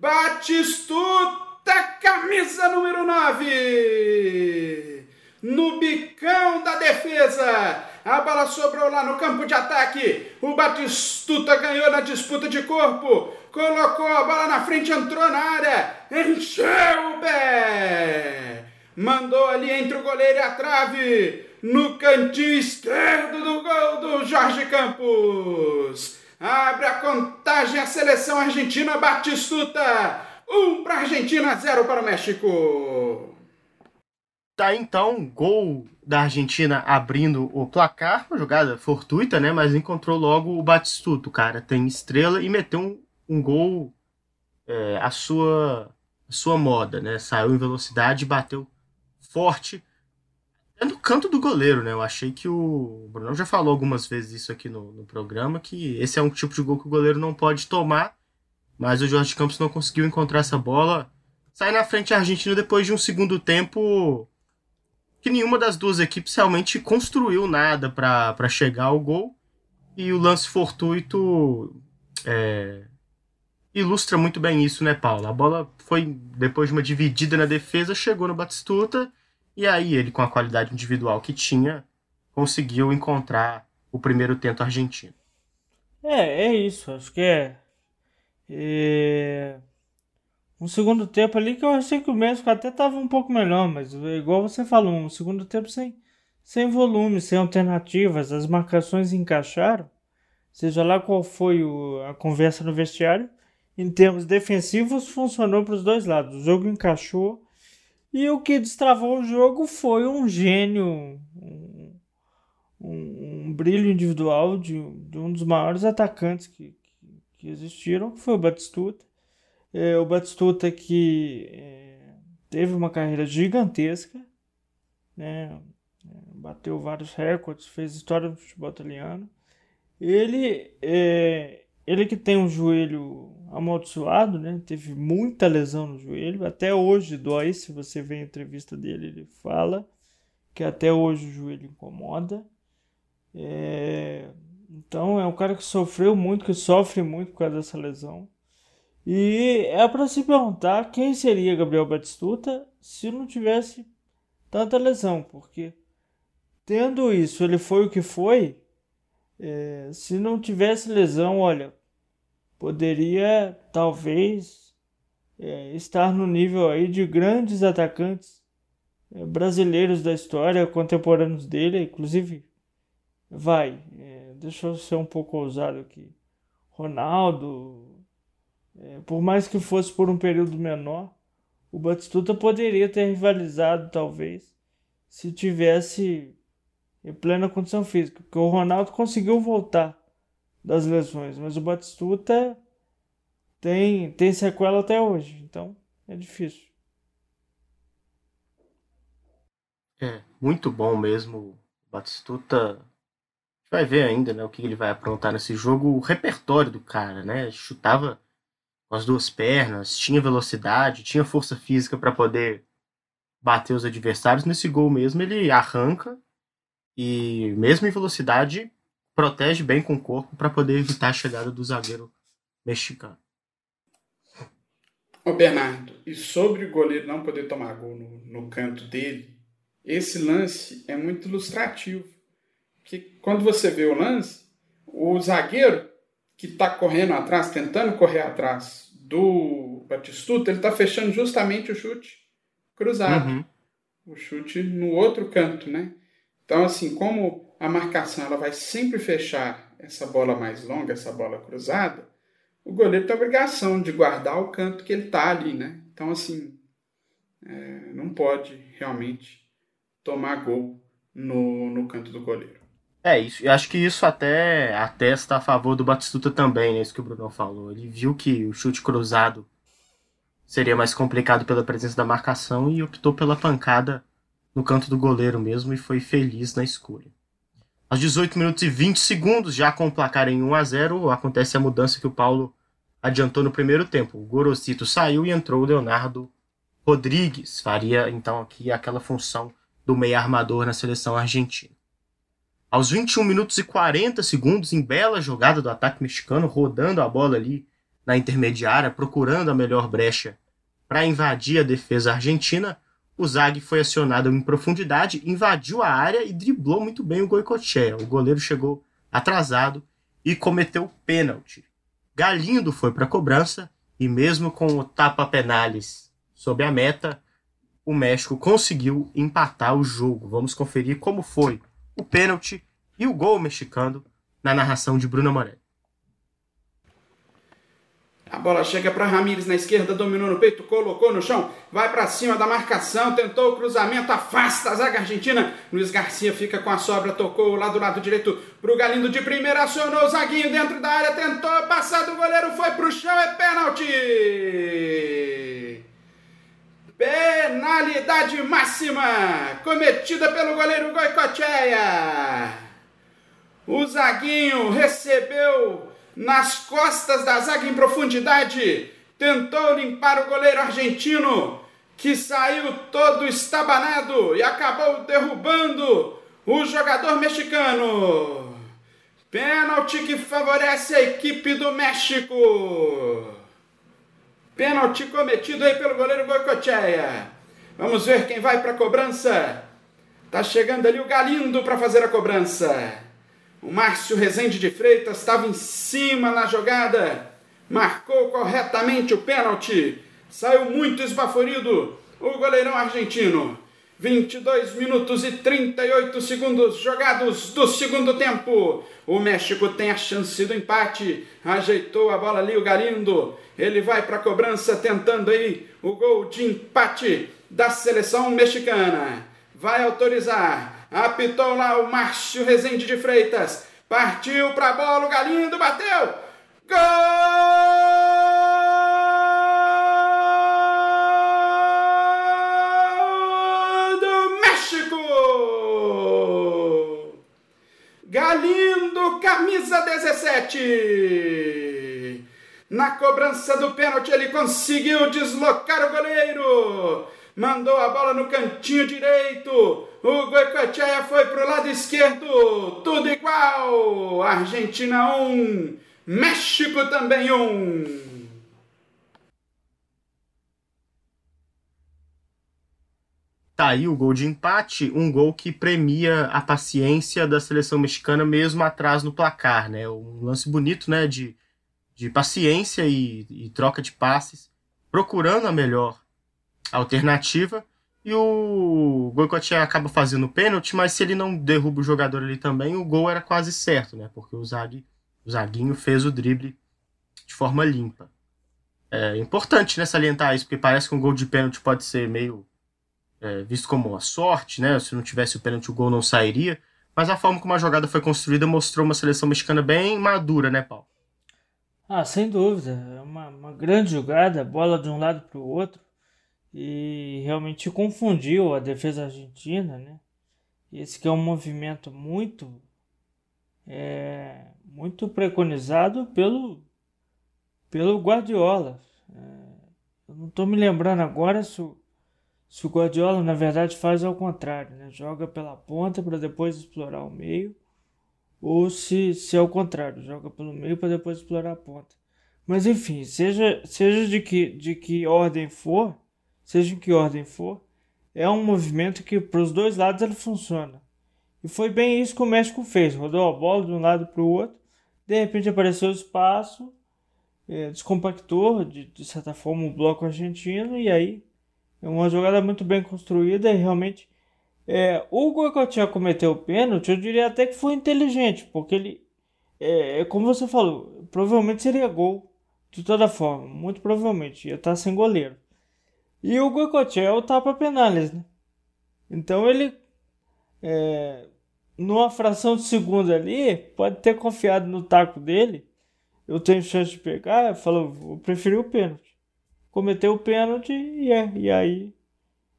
Batistuta, camisa número 9 no bicão da defesa. A bola sobrou lá no campo de ataque. O Batistuta ganhou na disputa de corpo. Colocou a bola na frente, entrou na área. Encheu o pé. Mandou ali entre o goleiro e a trave. No cantinho esquerdo do gol do Jorge Campos. Abre a contagem a seleção argentina Batistuta. Um para a Argentina, zero para o México. Tá então, gol da Argentina abrindo o placar, uma jogada fortuita, né? Mas encontrou logo o Batistuto, cara. Tem estrela e meteu um, um gol é, a sua sua moda, né? Saiu em velocidade bateu forte é no canto do goleiro, né? Eu achei que o. O Bruno já falou algumas vezes isso aqui no, no programa, que esse é um tipo de gol que o goleiro não pode tomar, mas o Jorge Campos não conseguiu encontrar essa bola. Sai na frente a Argentina depois de um segundo tempo que nenhuma das duas equipes realmente construiu nada para chegar ao gol. E o lance fortuito é, ilustra muito bem isso, né, Paulo? A bola foi, depois de uma dividida na defesa, chegou no Batistuta e aí ele, com a qualidade individual que tinha, conseguiu encontrar o primeiro tento argentino. É, é isso. Acho que é, é... Um segundo tempo ali que eu achei que o México até estava um pouco melhor, mas igual você falou, um segundo tempo sem, sem volume, sem alternativas, as marcações encaixaram, seja lá qual foi o, a conversa no vestiário, em termos defensivos funcionou para os dois lados. O jogo encaixou e o que destravou o jogo foi um gênio, um, um, um brilho individual de, de, um dos maiores atacantes que, que, que existiram, que foi o Batistuta. É, o Batistuta que é, teve uma carreira gigantesca, né? bateu vários recordes, fez história do futebol italiano. Ele, é, ele que tem um joelho amaldiçoado, né? Teve muita lesão no joelho, até hoje dói. Se você vê a entrevista dele, ele fala que até hoje o joelho incomoda. É... Então é um cara que sofreu muito, que sofre muito por causa dessa lesão. E é para se perguntar quem seria Gabriel Batistuta se não tivesse tanta lesão, porque tendo isso, ele foi o que foi. É... se não tivesse lesão, olha, poderia talvez é, estar no nível aí de grandes atacantes é, brasileiros da história, contemporâneos dele, inclusive vai, é, deixa eu ser um pouco ousado aqui, Ronaldo, é, por mais que fosse por um período menor, o Batistuta poderia ter rivalizado talvez se tivesse em plena condição física, porque o Ronaldo conseguiu voltar das lesões, mas o Batistuta tem, tem sequela até hoje, então é difícil. É, muito bom mesmo. O Batistuta. A gente vai ver ainda né, o que ele vai aprontar nesse jogo. O repertório do cara, né? Chutava com as duas pernas, tinha velocidade, tinha força física para poder bater os adversários. Nesse gol mesmo, ele arranca e, mesmo em velocidade, protege bem com o corpo para poder evitar a chegada do zagueiro mexicano. Ô Bernardo, e sobre o goleiro não poder tomar gol no, no canto dele, esse lance é muito ilustrativo. Porque quando você vê o lance, o zagueiro que está correndo atrás, tentando correr atrás do Batistuta, ele está fechando justamente o chute cruzado. Uhum. O chute no outro canto, né? Então, assim, como a marcação ela vai sempre fechar essa bola mais longa, essa bola cruzada, o goleiro tem a obrigação de guardar o canto que ele está ali, né? Então, assim, é, não pode realmente tomar gol no, no canto do goleiro. É, isso, eu acho que isso até atesta a favor do Batistuta também, né? Isso que o Bruno falou. Ele viu que o chute cruzado seria mais complicado pela presença da marcação e optou pela pancada no canto do goleiro mesmo e foi feliz na escolha. Aos 18 minutos e 20 segundos, já com o placar em 1 a 0, acontece a mudança que o Paulo adiantou no primeiro tempo. O Gorosito saiu e entrou o Leonardo Rodrigues. Faria então aqui aquela função do meio armador na seleção argentina. Aos 21 minutos e 40 segundos, em bela jogada do ataque mexicano, rodando a bola ali na intermediária, procurando a melhor brecha para invadir a defesa argentina, o Zag foi acionado em profundidade, invadiu a área e driblou muito bem o Goicoechea. O goleiro chegou atrasado e cometeu pênalti. Galindo foi para a cobrança e mesmo com o tapa penales sob a meta, o México conseguiu empatar o jogo. Vamos conferir como foi o pênalti e o gol mexicano na narração de Bruno Morelli. A bola chega para Ramires na esquerda, dominou no peito, colocou no chão, vai para cima da marcação, tentou o cruzamento, afasta a zaga argentina. Luiz Garcia fica com a sobra, tocou lá do lado direito pro Galindo de primeira, acionou o zaguinho dentro da área, tentou passar do goleiro, foi pro chão, é pênalti! Penalidade máxima cometida pelo goleiro Goicocheia. O zaguinho recebeu nas costas da zaga em profundidade, tentou limpar o goleiro argentino, que saiu todo estabanado e acabou derrubando o jogador mexicano. Pênalti que favorece a equipe do México. Pênalti cometido aí pelo goleiro Goicocheia. Vamos ver quem vai para a cobrança. Tá chegando ali o Galindo para fazer a cobrança. O Márcio Rezende de Freitas estava em cima na jogada, marcou corretamente o pênalti, saiu muito esbaforido o goleirão argentino. 22 minutos e 38 segundos jogados do segundo tempo. O México tem a chance do empate. Ajeitou a bola ali o Galindo. Ele vai para a cobrança tentando aí o gol de empate da seleção mexicana. Vai autorizar Apitou lá o Márcio Rezende de Freitas. Partiu para a bola, o Galindo bateu. Gol do México! Galindo, camisa 17. Na cobrança do pênalti, ele conseguiu deslocar o goleiro mandou a bola no cantinho direito. O Goicoechea foi para o lado esquerdo. Tudo igual. Argentina 1, um, México também 1. Um. Tá aí o gol de empate, um gol que premia a paciência da seleção mexicana mesmo atrás no placar, né? Um lance bonito, né? De, de paciência e, e troca de passes, procurando a melhor alternativa. E o Goicoechea acaba fazendo o pênalti, mas se ele não derruba o jogador ali também, o gol era quase certo, né? Porque o, Zag, o Zaguinho fez o drible de forma limpa. É importante né, salientar isso, porque parece que um gol de pênalti pode ser meio é, visto como uma sorte, né? Se não tivesse o pênalti, o gol não sairia. Mas a forma como a jogada foi construída mostrou uma seleção mexicana bem madura, né, Paulo? Ah, sem dúvida. É uma, uma grande jogada, bola de um lado para o outro e realmente confundiu a defesa argentina, né? Esse que é um movimento muito é, muito preconizado pelo pelo Guardiola. É, eu não estou me lembrando agora se o, se o Guardiola na verdade faz ao contrário, né? Joga pela ponta para depois explorar o meio, ou se, se é o contrário, joga pelo meio para depois explorar a ponta. Mas enfim, seja, seja de, que, de que ordem for, seja em que ordem for, é um movimento que para os dois lados ele funciona. E foi bem isso que o México fez. Rodou a bola de um lado para o outro, de repente apareceu o espaço, é, descompactou de, de certa forma o bloco argentino e aí uma jogada muito bem construída e realmente é, o Goicoechea cometeu o pênalti, eu diria até que foi inteligente, porque ele, é, é como você falou, provavelmente seria gol de toda forma, muito provavelmente ia estar sem goleiro. E o Goicoechea é o tapa penales, né? Então ele, é, numa fração de segundo ali, pode ter confiado no taco dele. Eu tenho chance de pegar, falou, eu preferi o pênalti. Cometeu o pênalti e, é, e aí,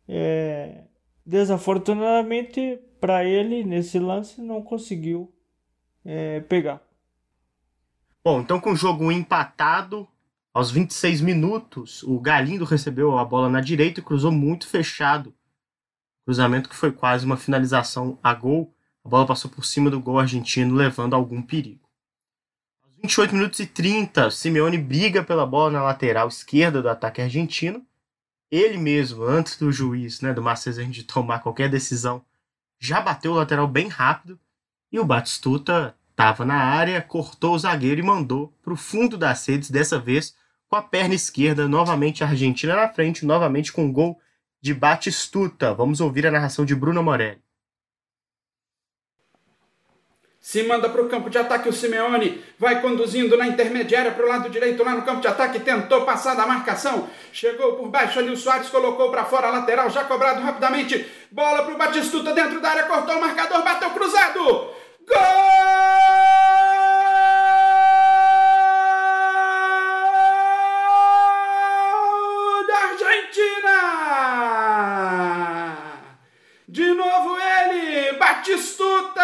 é, desafortunadamente para ele, nesse lance, não conseguiu é, pegar. Bom, então com o jogo empatado, aos 26 minutos, o Galindo recebeu a bola na direita e cruzou muito fechado. Cruzamento que foi quase uma finalização a gol. A bola passou por cima do gol argentino, levando algum perigo. Aos 28 minutos e 30, Simeone briga pela bola na lateral esquerda do ataque argentino. Ele mesmo, antes do juiz, né, do Marcelo de tomar qualquer decisão, já bateu o lateral bem rápido e o Batistuta estava na área, cortou o zagueiro e mandou para o fundo das redes, dessa vez com a perna esquerda, novamente a Argentina na frente, novamente com um gol de Batistuta. Vamos ouvir a narração de Bruno Morelli. Se manda para o campo de ataque o Simeone. Vai conduzindo na intermediária para o lado direito, lá no campo de ataque. Tentou passar da marcação. Chegou por baixo ali o Soares, colocou para fora lateral, já cobrado rapidamente. Bola para o Batistuta dentro da área, cortou o marcador, bateu cruzado. Gol! Batistuta!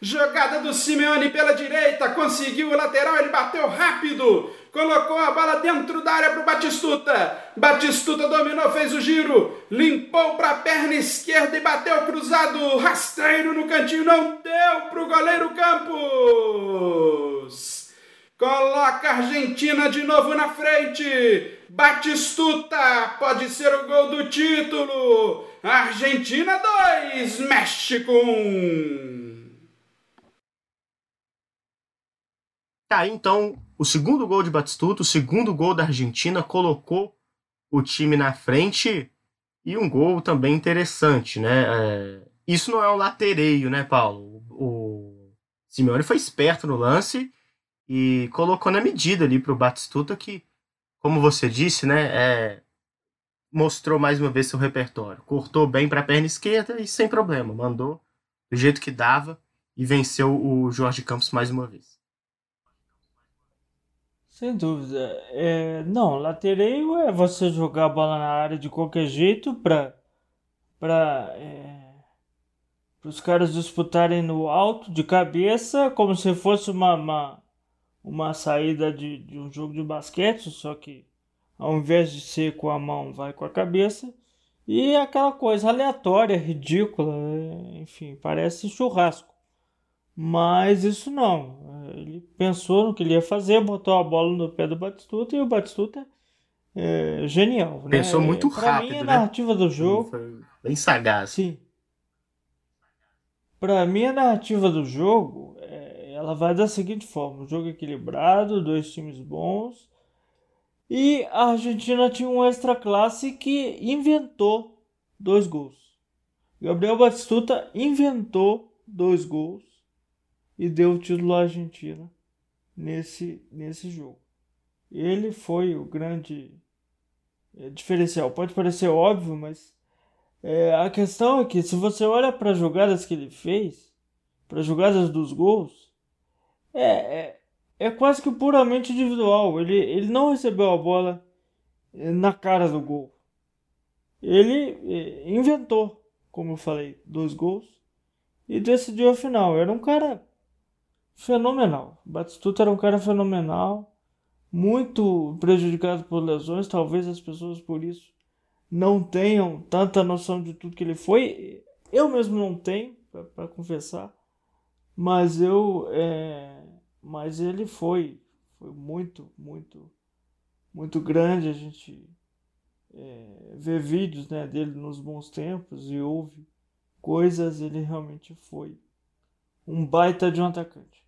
Jogada do Simeone pela direita, conseguiu o lateral, ele bateu rápido, colocou a bola dentro da área para o Batistuta. Batistuta dominou, fez o giro, limpou para a perna esquerda e bateu cruzado, rasteiro no cantinho, não deu para o goleiro Campos. Coloca a Argentina de novo na frente. Batistuta pode ser o gol do título. Argentina 2, México 1. Tá, então, o segundo gol de Batistuta, o segundo gol da Argentina, colocou o time na frente e um gol também interessante, né? É... Isso não é um latereio, né, Paulo? O Simeone foi esperto no lance e colocou na medida ali para o Batistuta que, como você disse, né, é, mostrou mais uma vez seu repertório. Cortou bem para a perna esquerda e sem problema, mandou do jeito que dava e venceu o Jorge Campos mais uma vez. Sem dúvida. É, não, latereio é você jogar a bola na área de qualquer jeito para para é, os caras disputarem no alto de cabeça como se fosse uma, uma uma saída de, de um jogo de basquete, só que ao invés de ser com a mão, vai com a cabeça. E aquela coisa aleatória, ridícula, enfim, parece churrasco. Mas isso não. Ele pensou no que ele ia fazer, botou a bola no pé do Batistuta e o Batistuta é genial. Né? Pensou né? muito pra rápido. Mim, a né? narrativa do jogo. Foi bem sagaz. Sim. Pra mim, a narrativa do jogo ela vai da seguinte forma: um jogo equilibrado, dois times bons. E a Argentina tinha um extra classe que inventou dois gols. Gabriel Batistuta inventou dois gols e deu o título à Argentina nesse, nesse jogo. Ele foi o grande é, diferencial. Pode parecer óbvio, mas é, a questão é que se você olha para as jogadas que ele fez, para as jogadas dos gols, é, é, é quase que puramente individual. Ele, ele não recebeu a bola eh, na cara do gol. Ele eh, inventou, como eu falei, dois gols e decidiu a final. Era um cara fenomenal. Batistuta era um cara fenomenal, muito prejudicado por lesões. Talvez as pessoas por isso não tenham tanta noção de tudo que ele foi. Eu mesmo não tenho, para confessar. Mas eu. É, mas ele foi, foi muito, muito, muito grande. A gente é, vê vídeos né, dele nos bons tempos e ouve coisas. Ele realmente foi um baita de um atacante.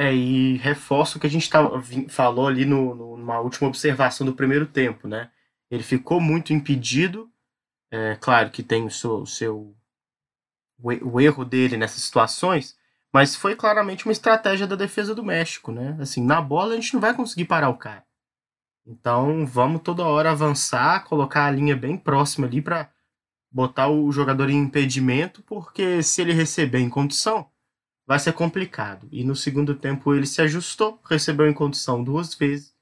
É, e reforço o que a gente tava, falou ali no, no, numa última observação do primeiro tempo, né? Ele ficou muito impedido. É claro que tem o seu, o seu o erro dele nessas situações, mas foi claramente uma estratégia da defesa do México, né? Assim, na bola a gente não vai conseguir parar o cara. Então vamos toda hora avançar, colocar a linha bem próxima ali para botar o jogador em impedimento, porque se ele receber em condição, vai ser complicado. E no segundo tempo ele se ajustou, recebeu em condição duas vezes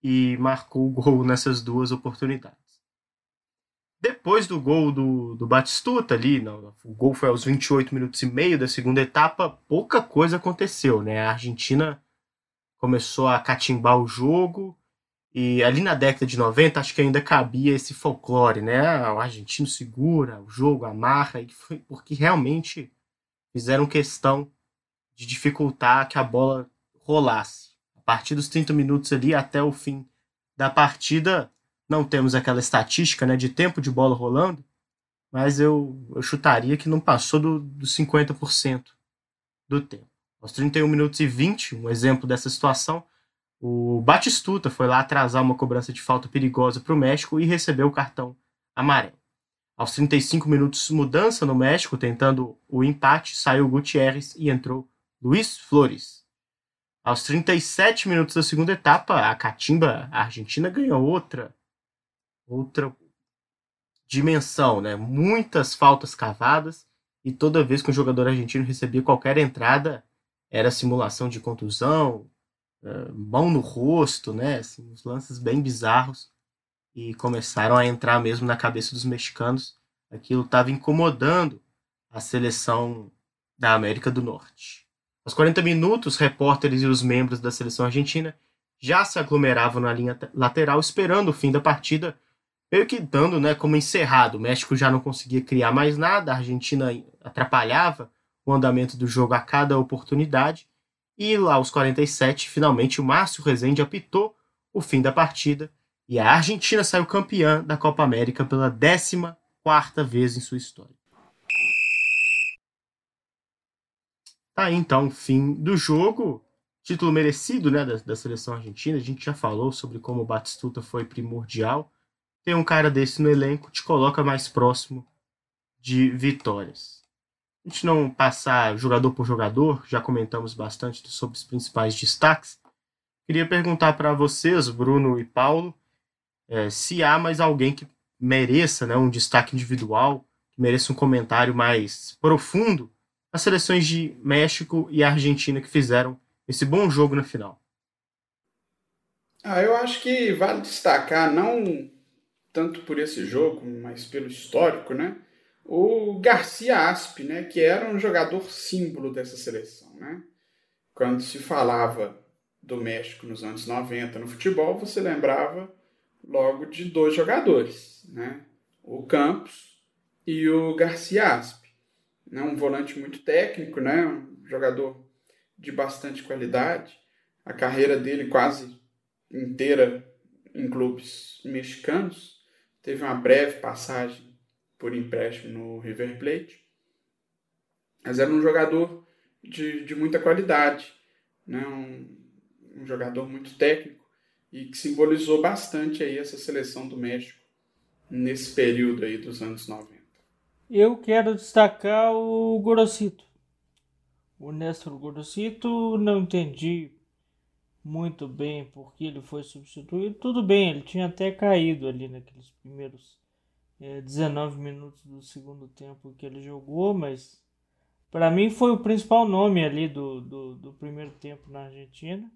e marcou o gol nessas duas oportunidades. Depois do gol do, do Batistuta ali, não, o gol foi aos 28 minutos e meio da segunda etapa, pouca coisa aconteceu, né? A Argentina começou a catimbar o jogo e ali na década de 90 acho que ainda cabia esse folclore, né? O argentino segura o jogo, amarra, porque realmente fizeram questão de dificultar que a bola rolasse. A partir dos 30 minutos ali até o fim da partida, não temos aquela estatística né, de tempo de bola rolando, mas eu, eu chutaria que não passou do, do 50% do tempo. Aos 31 minutos e 20, um exemplo dessa situação, o Batistuta foi lá atrasar uma cobrança de falta perigosa para o México e recebeu o cartão amarelo. Aos 35 minutos, mudança no México, tentando o empate, saiu Gutierrez e entrou Luiz Flores. Aos 37 minutos da segunda etapa, a catimba a Argentina ganhou outra outra dimensão, né? Muitas faltas cavadas e toda vez que um jogador argentino recebia qualquer entrada, era simulação de contusão, eh, mão no rosto, né? Assim, uns lances bem bizarros e começaram a entrar mesmo na cabeça dos mexicanos. Aquilo estava incomodando a seleção da América do Norte. Aos 40 minutos, repórteres e os membros da seleção argentina já se aglomeravam na linha lateral esperando o fim da partida, meio que dando né, como encerrado. O México já não conseguia criar mais nada, a Argentina atrapalhava o andamento do jogo a cada oportunidade. E lá aos 47, finalmente o Márcio Rezende apitou o fim da partida e a Argentina saiu campeã da Copa América pela 14 quarta vez em sua história. Tá aí então o fim do jogo. Título merecido né, da, da seleção argentina. A gente já falou sobre como o Batistuta foi primordial. Ter um cara desse no elenco te coloca mais próximo de vitórias. A gente não passar jogador por jogador, já comentamos bastante sobre os principais destaques. Queria perguntar para vocês, Bruno e Paulo, é, se há mais alguém que mereça né, um destaque individual, que mereça um comentário mais profundo, as seleções de México e Argentina que fizeram esse bom jogo na final. Ah, eu acho que vale destacar, não tanto por esse jogo, mas pelo histórico, né? O Garcia Aspe, né? Que era um jogador símbolo dessa seleção, né? Quando se falava do México nos anos 90 no futebol, você lembrava logo de dois jogadores, né? o Campos e o Garcia Aspe. Né? Um volante muito técnico, né? um jogador de bastante qualidade. A carreira dele quase inteira em clubes mexicanos. Teve uma breve passagem por empréstimo no River Plate. Mas era um jogador de, de muita qualidade, né? um, um jogador muito técnico e que simbolizou bastante aí essa seleção do México nesse período aí dos anos 90. Eu quero destacar o Gorosito. O Néstor Gorosito, não entendi muito bem porque ele foi substituído. Tudo bem, ele tinha até caído ali naqueles primeiros é, 19 minutos do segundo tempo que ele jogou, mas para mim foi o principal nome ali do, do, do primeiro tempo na Argentina.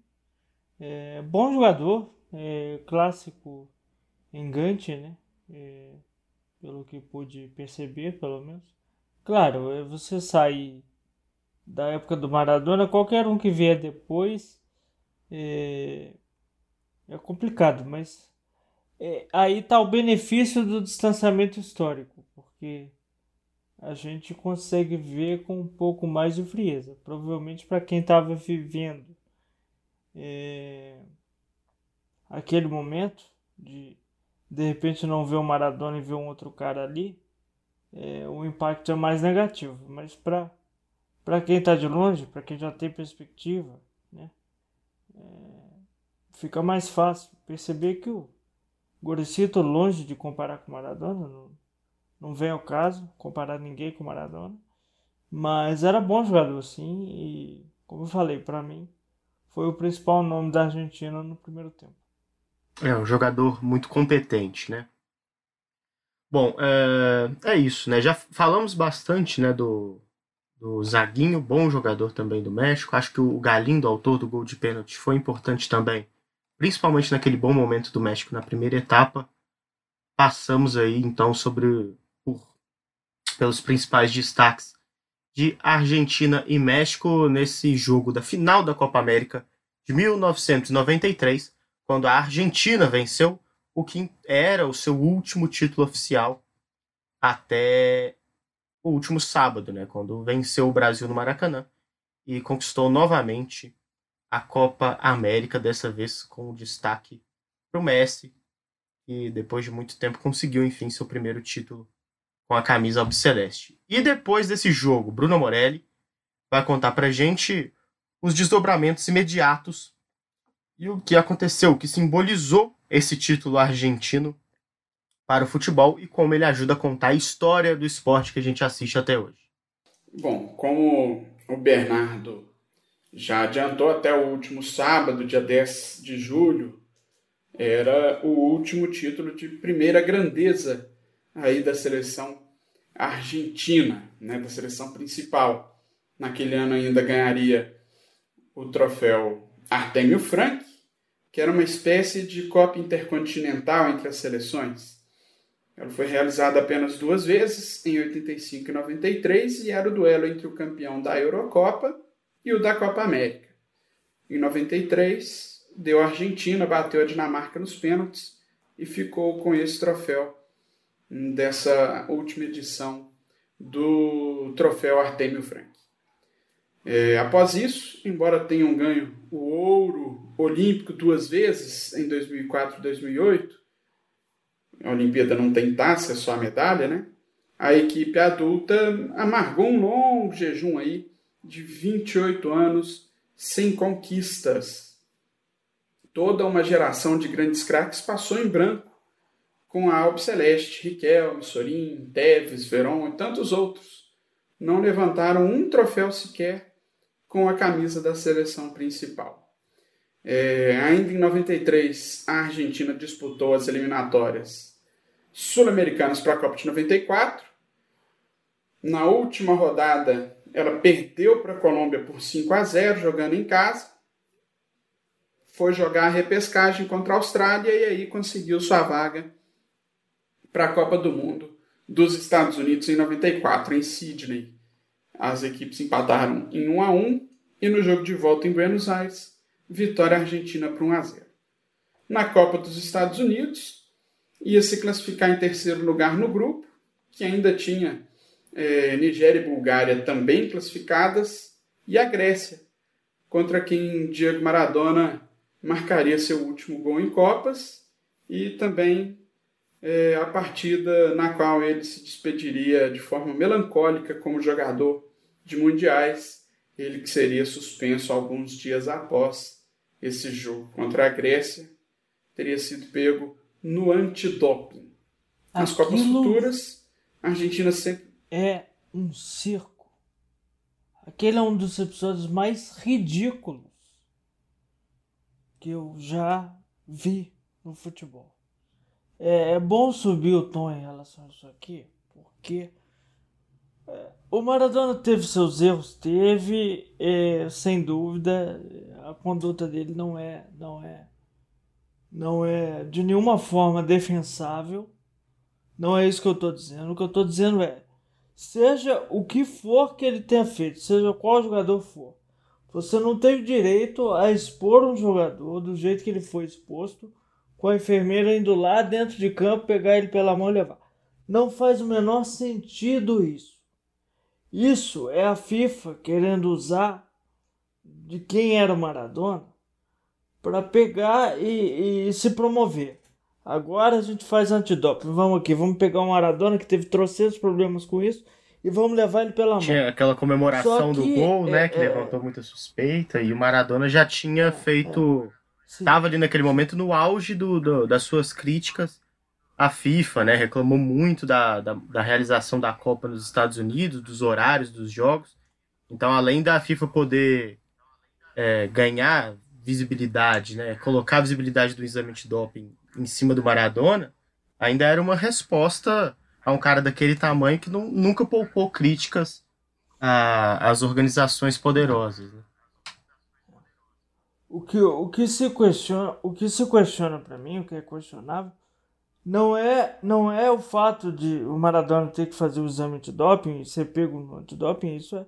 É, bom jogador, é, clássico engante, né? É, pelo que pude perceber, pelo menos. Claro, é você sair da época do Maradona, qualquer um que vier depois é, é complicado, mas é, aí está o benefício do distanciamento histórico, porque a gente consegue ver com um pouco mais de frieza. Provavelmente para quem estava vivendo é, aquele momento de de repente não ver o Maradona e ver um outro cara ali, é, o impacto é mais negativo. Mas para para quem está de longe, para quem já tem perspectiva, né, é, fica mais fácil perceber que o Goricito, longe de comparar com o Maradona, não, não vem ao caso comparar ninguém com o Maradona, mas era bom jogador sim e, como eu falei, para mim foi o principal nome da Argentina no primeiro tempo. É um jogador muito competente, né? Bom, é, é isso, né? Já falamos bastante, né, do, do Zaguinho, bom jogador também do México. Acho que o Galindo, autor do gol de pênalti, foi importante também, principalmente naquele bom momento do México na primeira etapa. Passamos aí então sobre por, pelos principais destaques de Argentina e México nesse jogo da final da Copa América de 1993, quando a Argentina venceu o que era o seu último título oficial até o último sábado, né, quando venceu o Brasil no Maracanã e conquistou novamente a Copa América, dessa vez com destaque para o Messi, que depois de muito tempo conseguiu, enfim, seu primeiro título com a camisa albiceleste. E depois desse jogo, Bruno Morelli vai contar pra gente os desdobramentos imediatos e o que aconteceu, o que simbolizou esse título argentino para o futebol e como ele ajuda a contar a história do esporte que a gente assiste até hoje. Bom, como o Bernardo já adiantou até o último sábado, dia 10 de julho, era o último título de primeira grandeza aí da seleção argentina, né, da seleção principal. Naquele ano ainda ganharia o troféu Artemio Frank, que era uma espécie de Copa Intercontinental entre as seleções. Ela foi realizada apenas duas vezes, em 85 e 93, e era o duelo entre o campeão da Eurocopa e o da Copa América. Em 93, deu a Argentina, bateu a Dinamarca nos pênaltis e ficou com esse troféu dessa última edição do troféu Artemio Frank. É, após isso, embora tenham ganho o ouro olímpico duas vezes, em 2004 e 2008, a Olimpíada não tem taça, é só a medalha, né? A equipe adulta amargou um longo jejum aí de 28 anos sem conquistas. Toda uma geração de grandes craques passou em branco com a Alpe Celeste, Riquelme, Sorin, Teves, Veron e tantos outros. Não levantaram um troféu sequer com a camisa da seleção principal. É, ainda em 93, a Argentina disputou as eliminatórias sul-americanas para a Copa de 94. Na última rodada, ela perdeu para a Colômbia por 5 a 0, jogando em casa. Foi jogar a repescagem contra a Austrália e aí conseguiu sua vaga para a Copa do Mundo dos Estados Unidos em 94, em Sydney. As equipes empataram em 1 a 1 e no jogo de volta em Buenos Aires, vitória argentina por 1 a 0. Na Copa dos Estados Unidos, ia se classificar em terceiro lugar no grupo, que ainda tinha é, Nigéria e Bulgária também classificadas, e a Grécia, contra quem Diego Maradona marcaria seu último gol em Copas, e também é, a partida na qual ele se despediria de forma melancólica como jogador de mundiais, ele que seria suspenso alguns dias após esse jogo contra a Grécia, teria sido pego no antidoping. Nas Aquilo Copas Futuras, a Argentina sempre. É um circo. Aquele é um dos episódios mais ridículos que eu já vi no futebol. É, é bom subir o tom em relação a isso aqui, porque é, o Maradona teve seus erros, teve, é, sem dúvida, a conduta dele não é, não é, não é de nenhuma forma defensável. Não é isso que eu estou dizendo. O que eu estou dizendo é, seja o que for que ele tenha feito, seja qual jogador for, você não tem direito a expor um jogador do jeito que ele foi exposto com a enfermeira indo lá dentro de campo, pegar ele pela mão e levar. Não faz o menor sentido isso. Isso é a FIFA querendo usar de quem era o Maradona para pegar e, e, se promover. Agora a gente faz antidoping. Vamos aqui, vamos pegar o Maradona que teve trocentos problemas com isso e vamos levar ele pela mão. Tinha aquela comemoração Só do que, gol, né, é, que é, levantou muita suspeita, e o Maradona já tinha feito. Sim. Estava ali naquele momento no auge do, do- das suas críticas à FIFA, né? Reclamou muito da, da, da realização da Copa nos Estados Unidos, dos horários dos jogos. Então, além da FIFA poder é, ganhar visibilidade, né? Colocar a visibilidade do exame de doping em cima do Maradona, ainda era uma resposta a um cara daquele tamanho que não, nunca poupou críticas às organizações poderosas. Né? O que, o que se questiona, o que se questiona para mim, o que é questionável, não é, não é o fato de o Maradona ter que fazer o exame antidoping e ser pego no antidoping, isso é,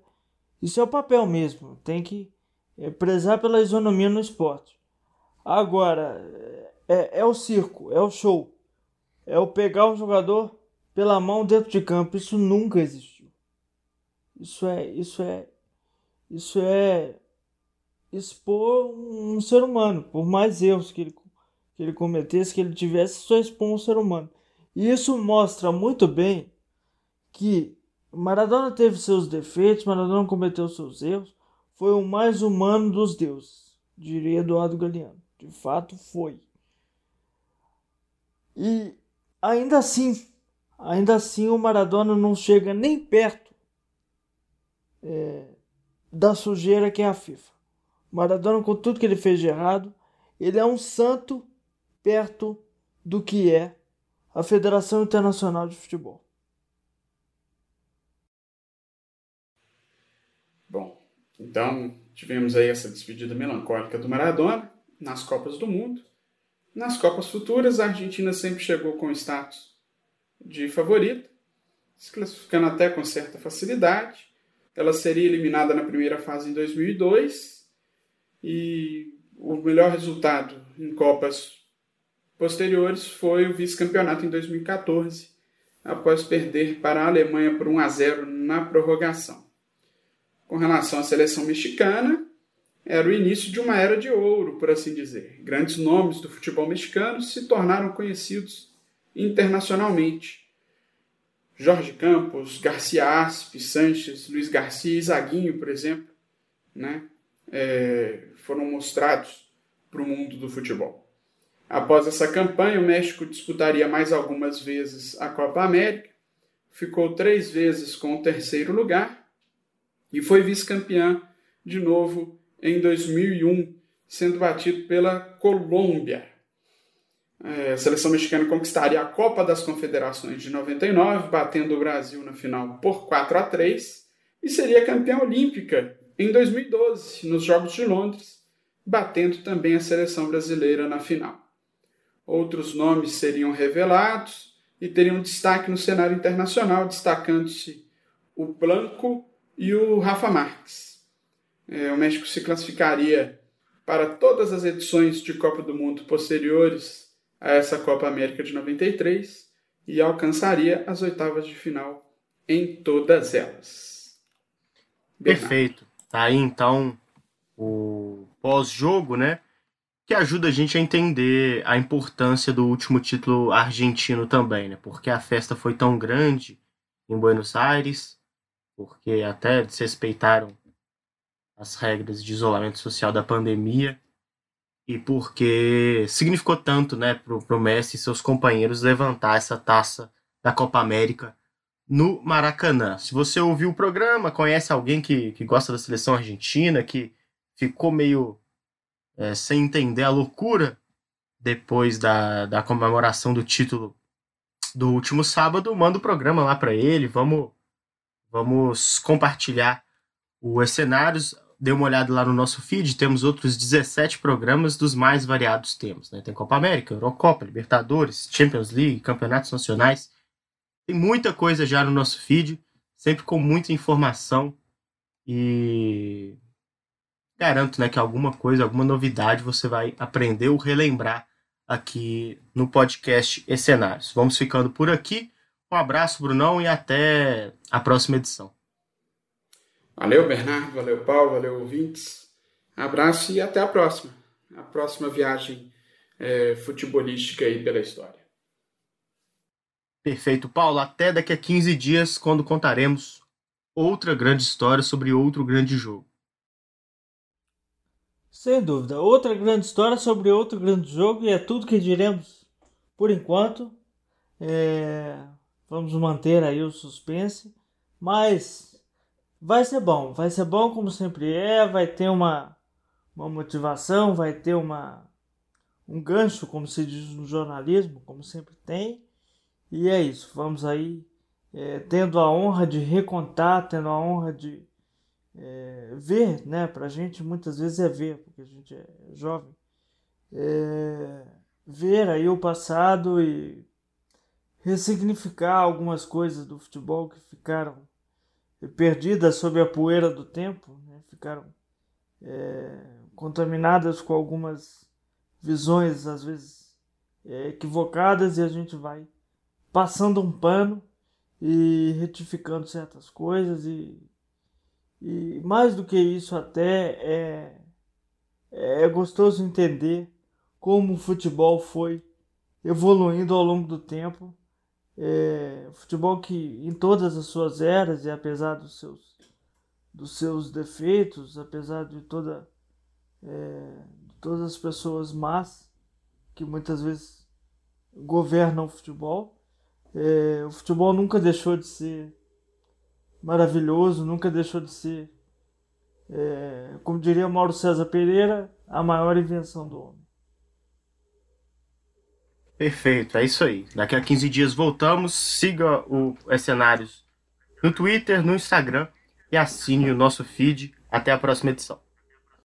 isso é o papel mesmo. Tem que é, prezar pela isonomia no esporte. Agora, é, é o circo, é o show. É o pegar o jogador pela mão dentro de campo. Isso nunca existiu. Isso é, isso é, isso é expor um ser humano, por mais erros que ele, que ele cometesse, que ele tivesse, só expor um ser humano. E isso mostra muito bem que Maradona teve seus defeitos, Maradona cometeu seus erros, foi o mais humano dos deuses, diria Eduardo Galeano. De fato, foi. E ainda assim, ainda assim o Maradona não chega nem perto é, da sujeira que é a FIFA. Maradona, com tudo que ele fez de errado, ele é um santo perto do que é a Federação Internacional de Futebol. Bom, então tivemos aí essa despedida melancólica do Maradona nas Copas do Mundo. Nas Copas futuras, a Argentina sempre chegou com status de favorita, se classificando até com certa facilidade. Ela seria eliminada na primeira fase em 2002 e o melhor resultado em Copas posteriores foi o vice-campeonato em 2014, após perder para a Alemanha por 1 a 0 na prorrogação. Com relação à seleção mexicana, era o início de uma era de ouro, por assim dizer. Grandes nomes do futebol mexicano se tornaram conhecidos internacionalmente. Jorge Campos, Garcia Aspe, Sanches, Luiz Garcia e Zaguinho, por exemplo, né, é, foram mostrados para o mundo do futebol. Após essa campanha, o México disputaria mais algumas vezes a Copa América, ficou três vezes com o terceiro lugar e foi vice-campeã de novo em 2001, sendo batido pela Colômbia. É, a seleção mexicana conquistaria a Copa das Confederações de 99, batendo o Brasil na final por 4 a 3, e seria campeã olímpica em 2012, nos Jogos de Londres, batendo também a seleção brasileira na final. Outros nomes seriam revelados e teriam destaque no cenário internacional, destacando-se o Blanco e o Rafa Marques é, o México se classificaria para todas as edições de Copa do Mundo posteriores a essa Copa América de 93 e alcançaria as oitavas de final em todas elas. Bernardo. Perfeito. Tá aí então o pós-jogo, né? Que ajuda a gente a entender a importância do último título argentino também, né? Porque a festa foi tão grande em Buenos Aires, porque até desrespeitaram as regras de isolamento social da pandemia e porque significou tanto né, para o Messi e seus companheiros levantar essa taça da Copa América no Maracanã. Se você ouviu o programa, conhece alguém que, que gosta da seleção argentina, que ficou meio é, sem entender a loucura depois da, da comemoração do título do último sábado, manda o programa lá para ele, vamos, vamos compartilhar os cenários dê uma olhada lá no nosso feed, temos outros 17 programas dos mais variados temas. Né? Tem Copa América, Eurocopa, Libertadores, Champions League, campeonatos nacionais. Tem muita coisa já no nosso feed, sempre com muita informação. E garanto né, que alguma coisa, alguma novidade você vai aprender ou relembrar aqui no podcast Escenários. Vamos ficando por aqui. Um abraço, Brunão, e até a próxima edição. Valeu, Bernardo, valeu, Paulo, valeu, ouvintes. Abraço e até a próxima. A próxima viagem é, futebolística aí pela história. Perfeito, Paulo. Até daqui a 15 dias, quando contaremos outra grande história sobre outro grande jogo. Sem dúvida. Outra grande história sobre outro grande jogo e é tudo que diremos por enquanto. É... Vamos manter aí o suspense. Mas Vai ser bom, vai ser bom como sempre é, vai ter uma, uma motivação, vai ter uma, um gancho, como se diz no jornalismo, como sempre tem. E é isso, vamos aí é, tendo a honra de recontar, tendo a honra de é, ver, né? Pra gente muitas vezes é ver, porque a gente é jovem. É, ver aí o passado e ressignificar algumas coisas do futebol que ficaram perdidas sob a poeira do tempo, né? ficaram é, contaminadas com algumas visões, às vezes é, equivocadas, e a gente vai passando um pano e retificando certas coisas, e, e mais do que isso, até é, é gostoso entender como o futebol foi evoluindo ao longo do tempo é, futebol que em todas as suas eras e apesar dos seus, dos seus defeitos, apesar de toda é, de todas as pessoas más que muitas vezes governam o futebol. É, o futebol nunca deixou de ser maravilhoso, nunca deixou de ser, é, como diria Mauro César Pereira, a maior invenção do homem. Perfeito, é isso aí. Daqui a 15 dias voltamos. Siga o Cenários no Twitter, no Instagram e assine o nosso feed. Até a próxima edição.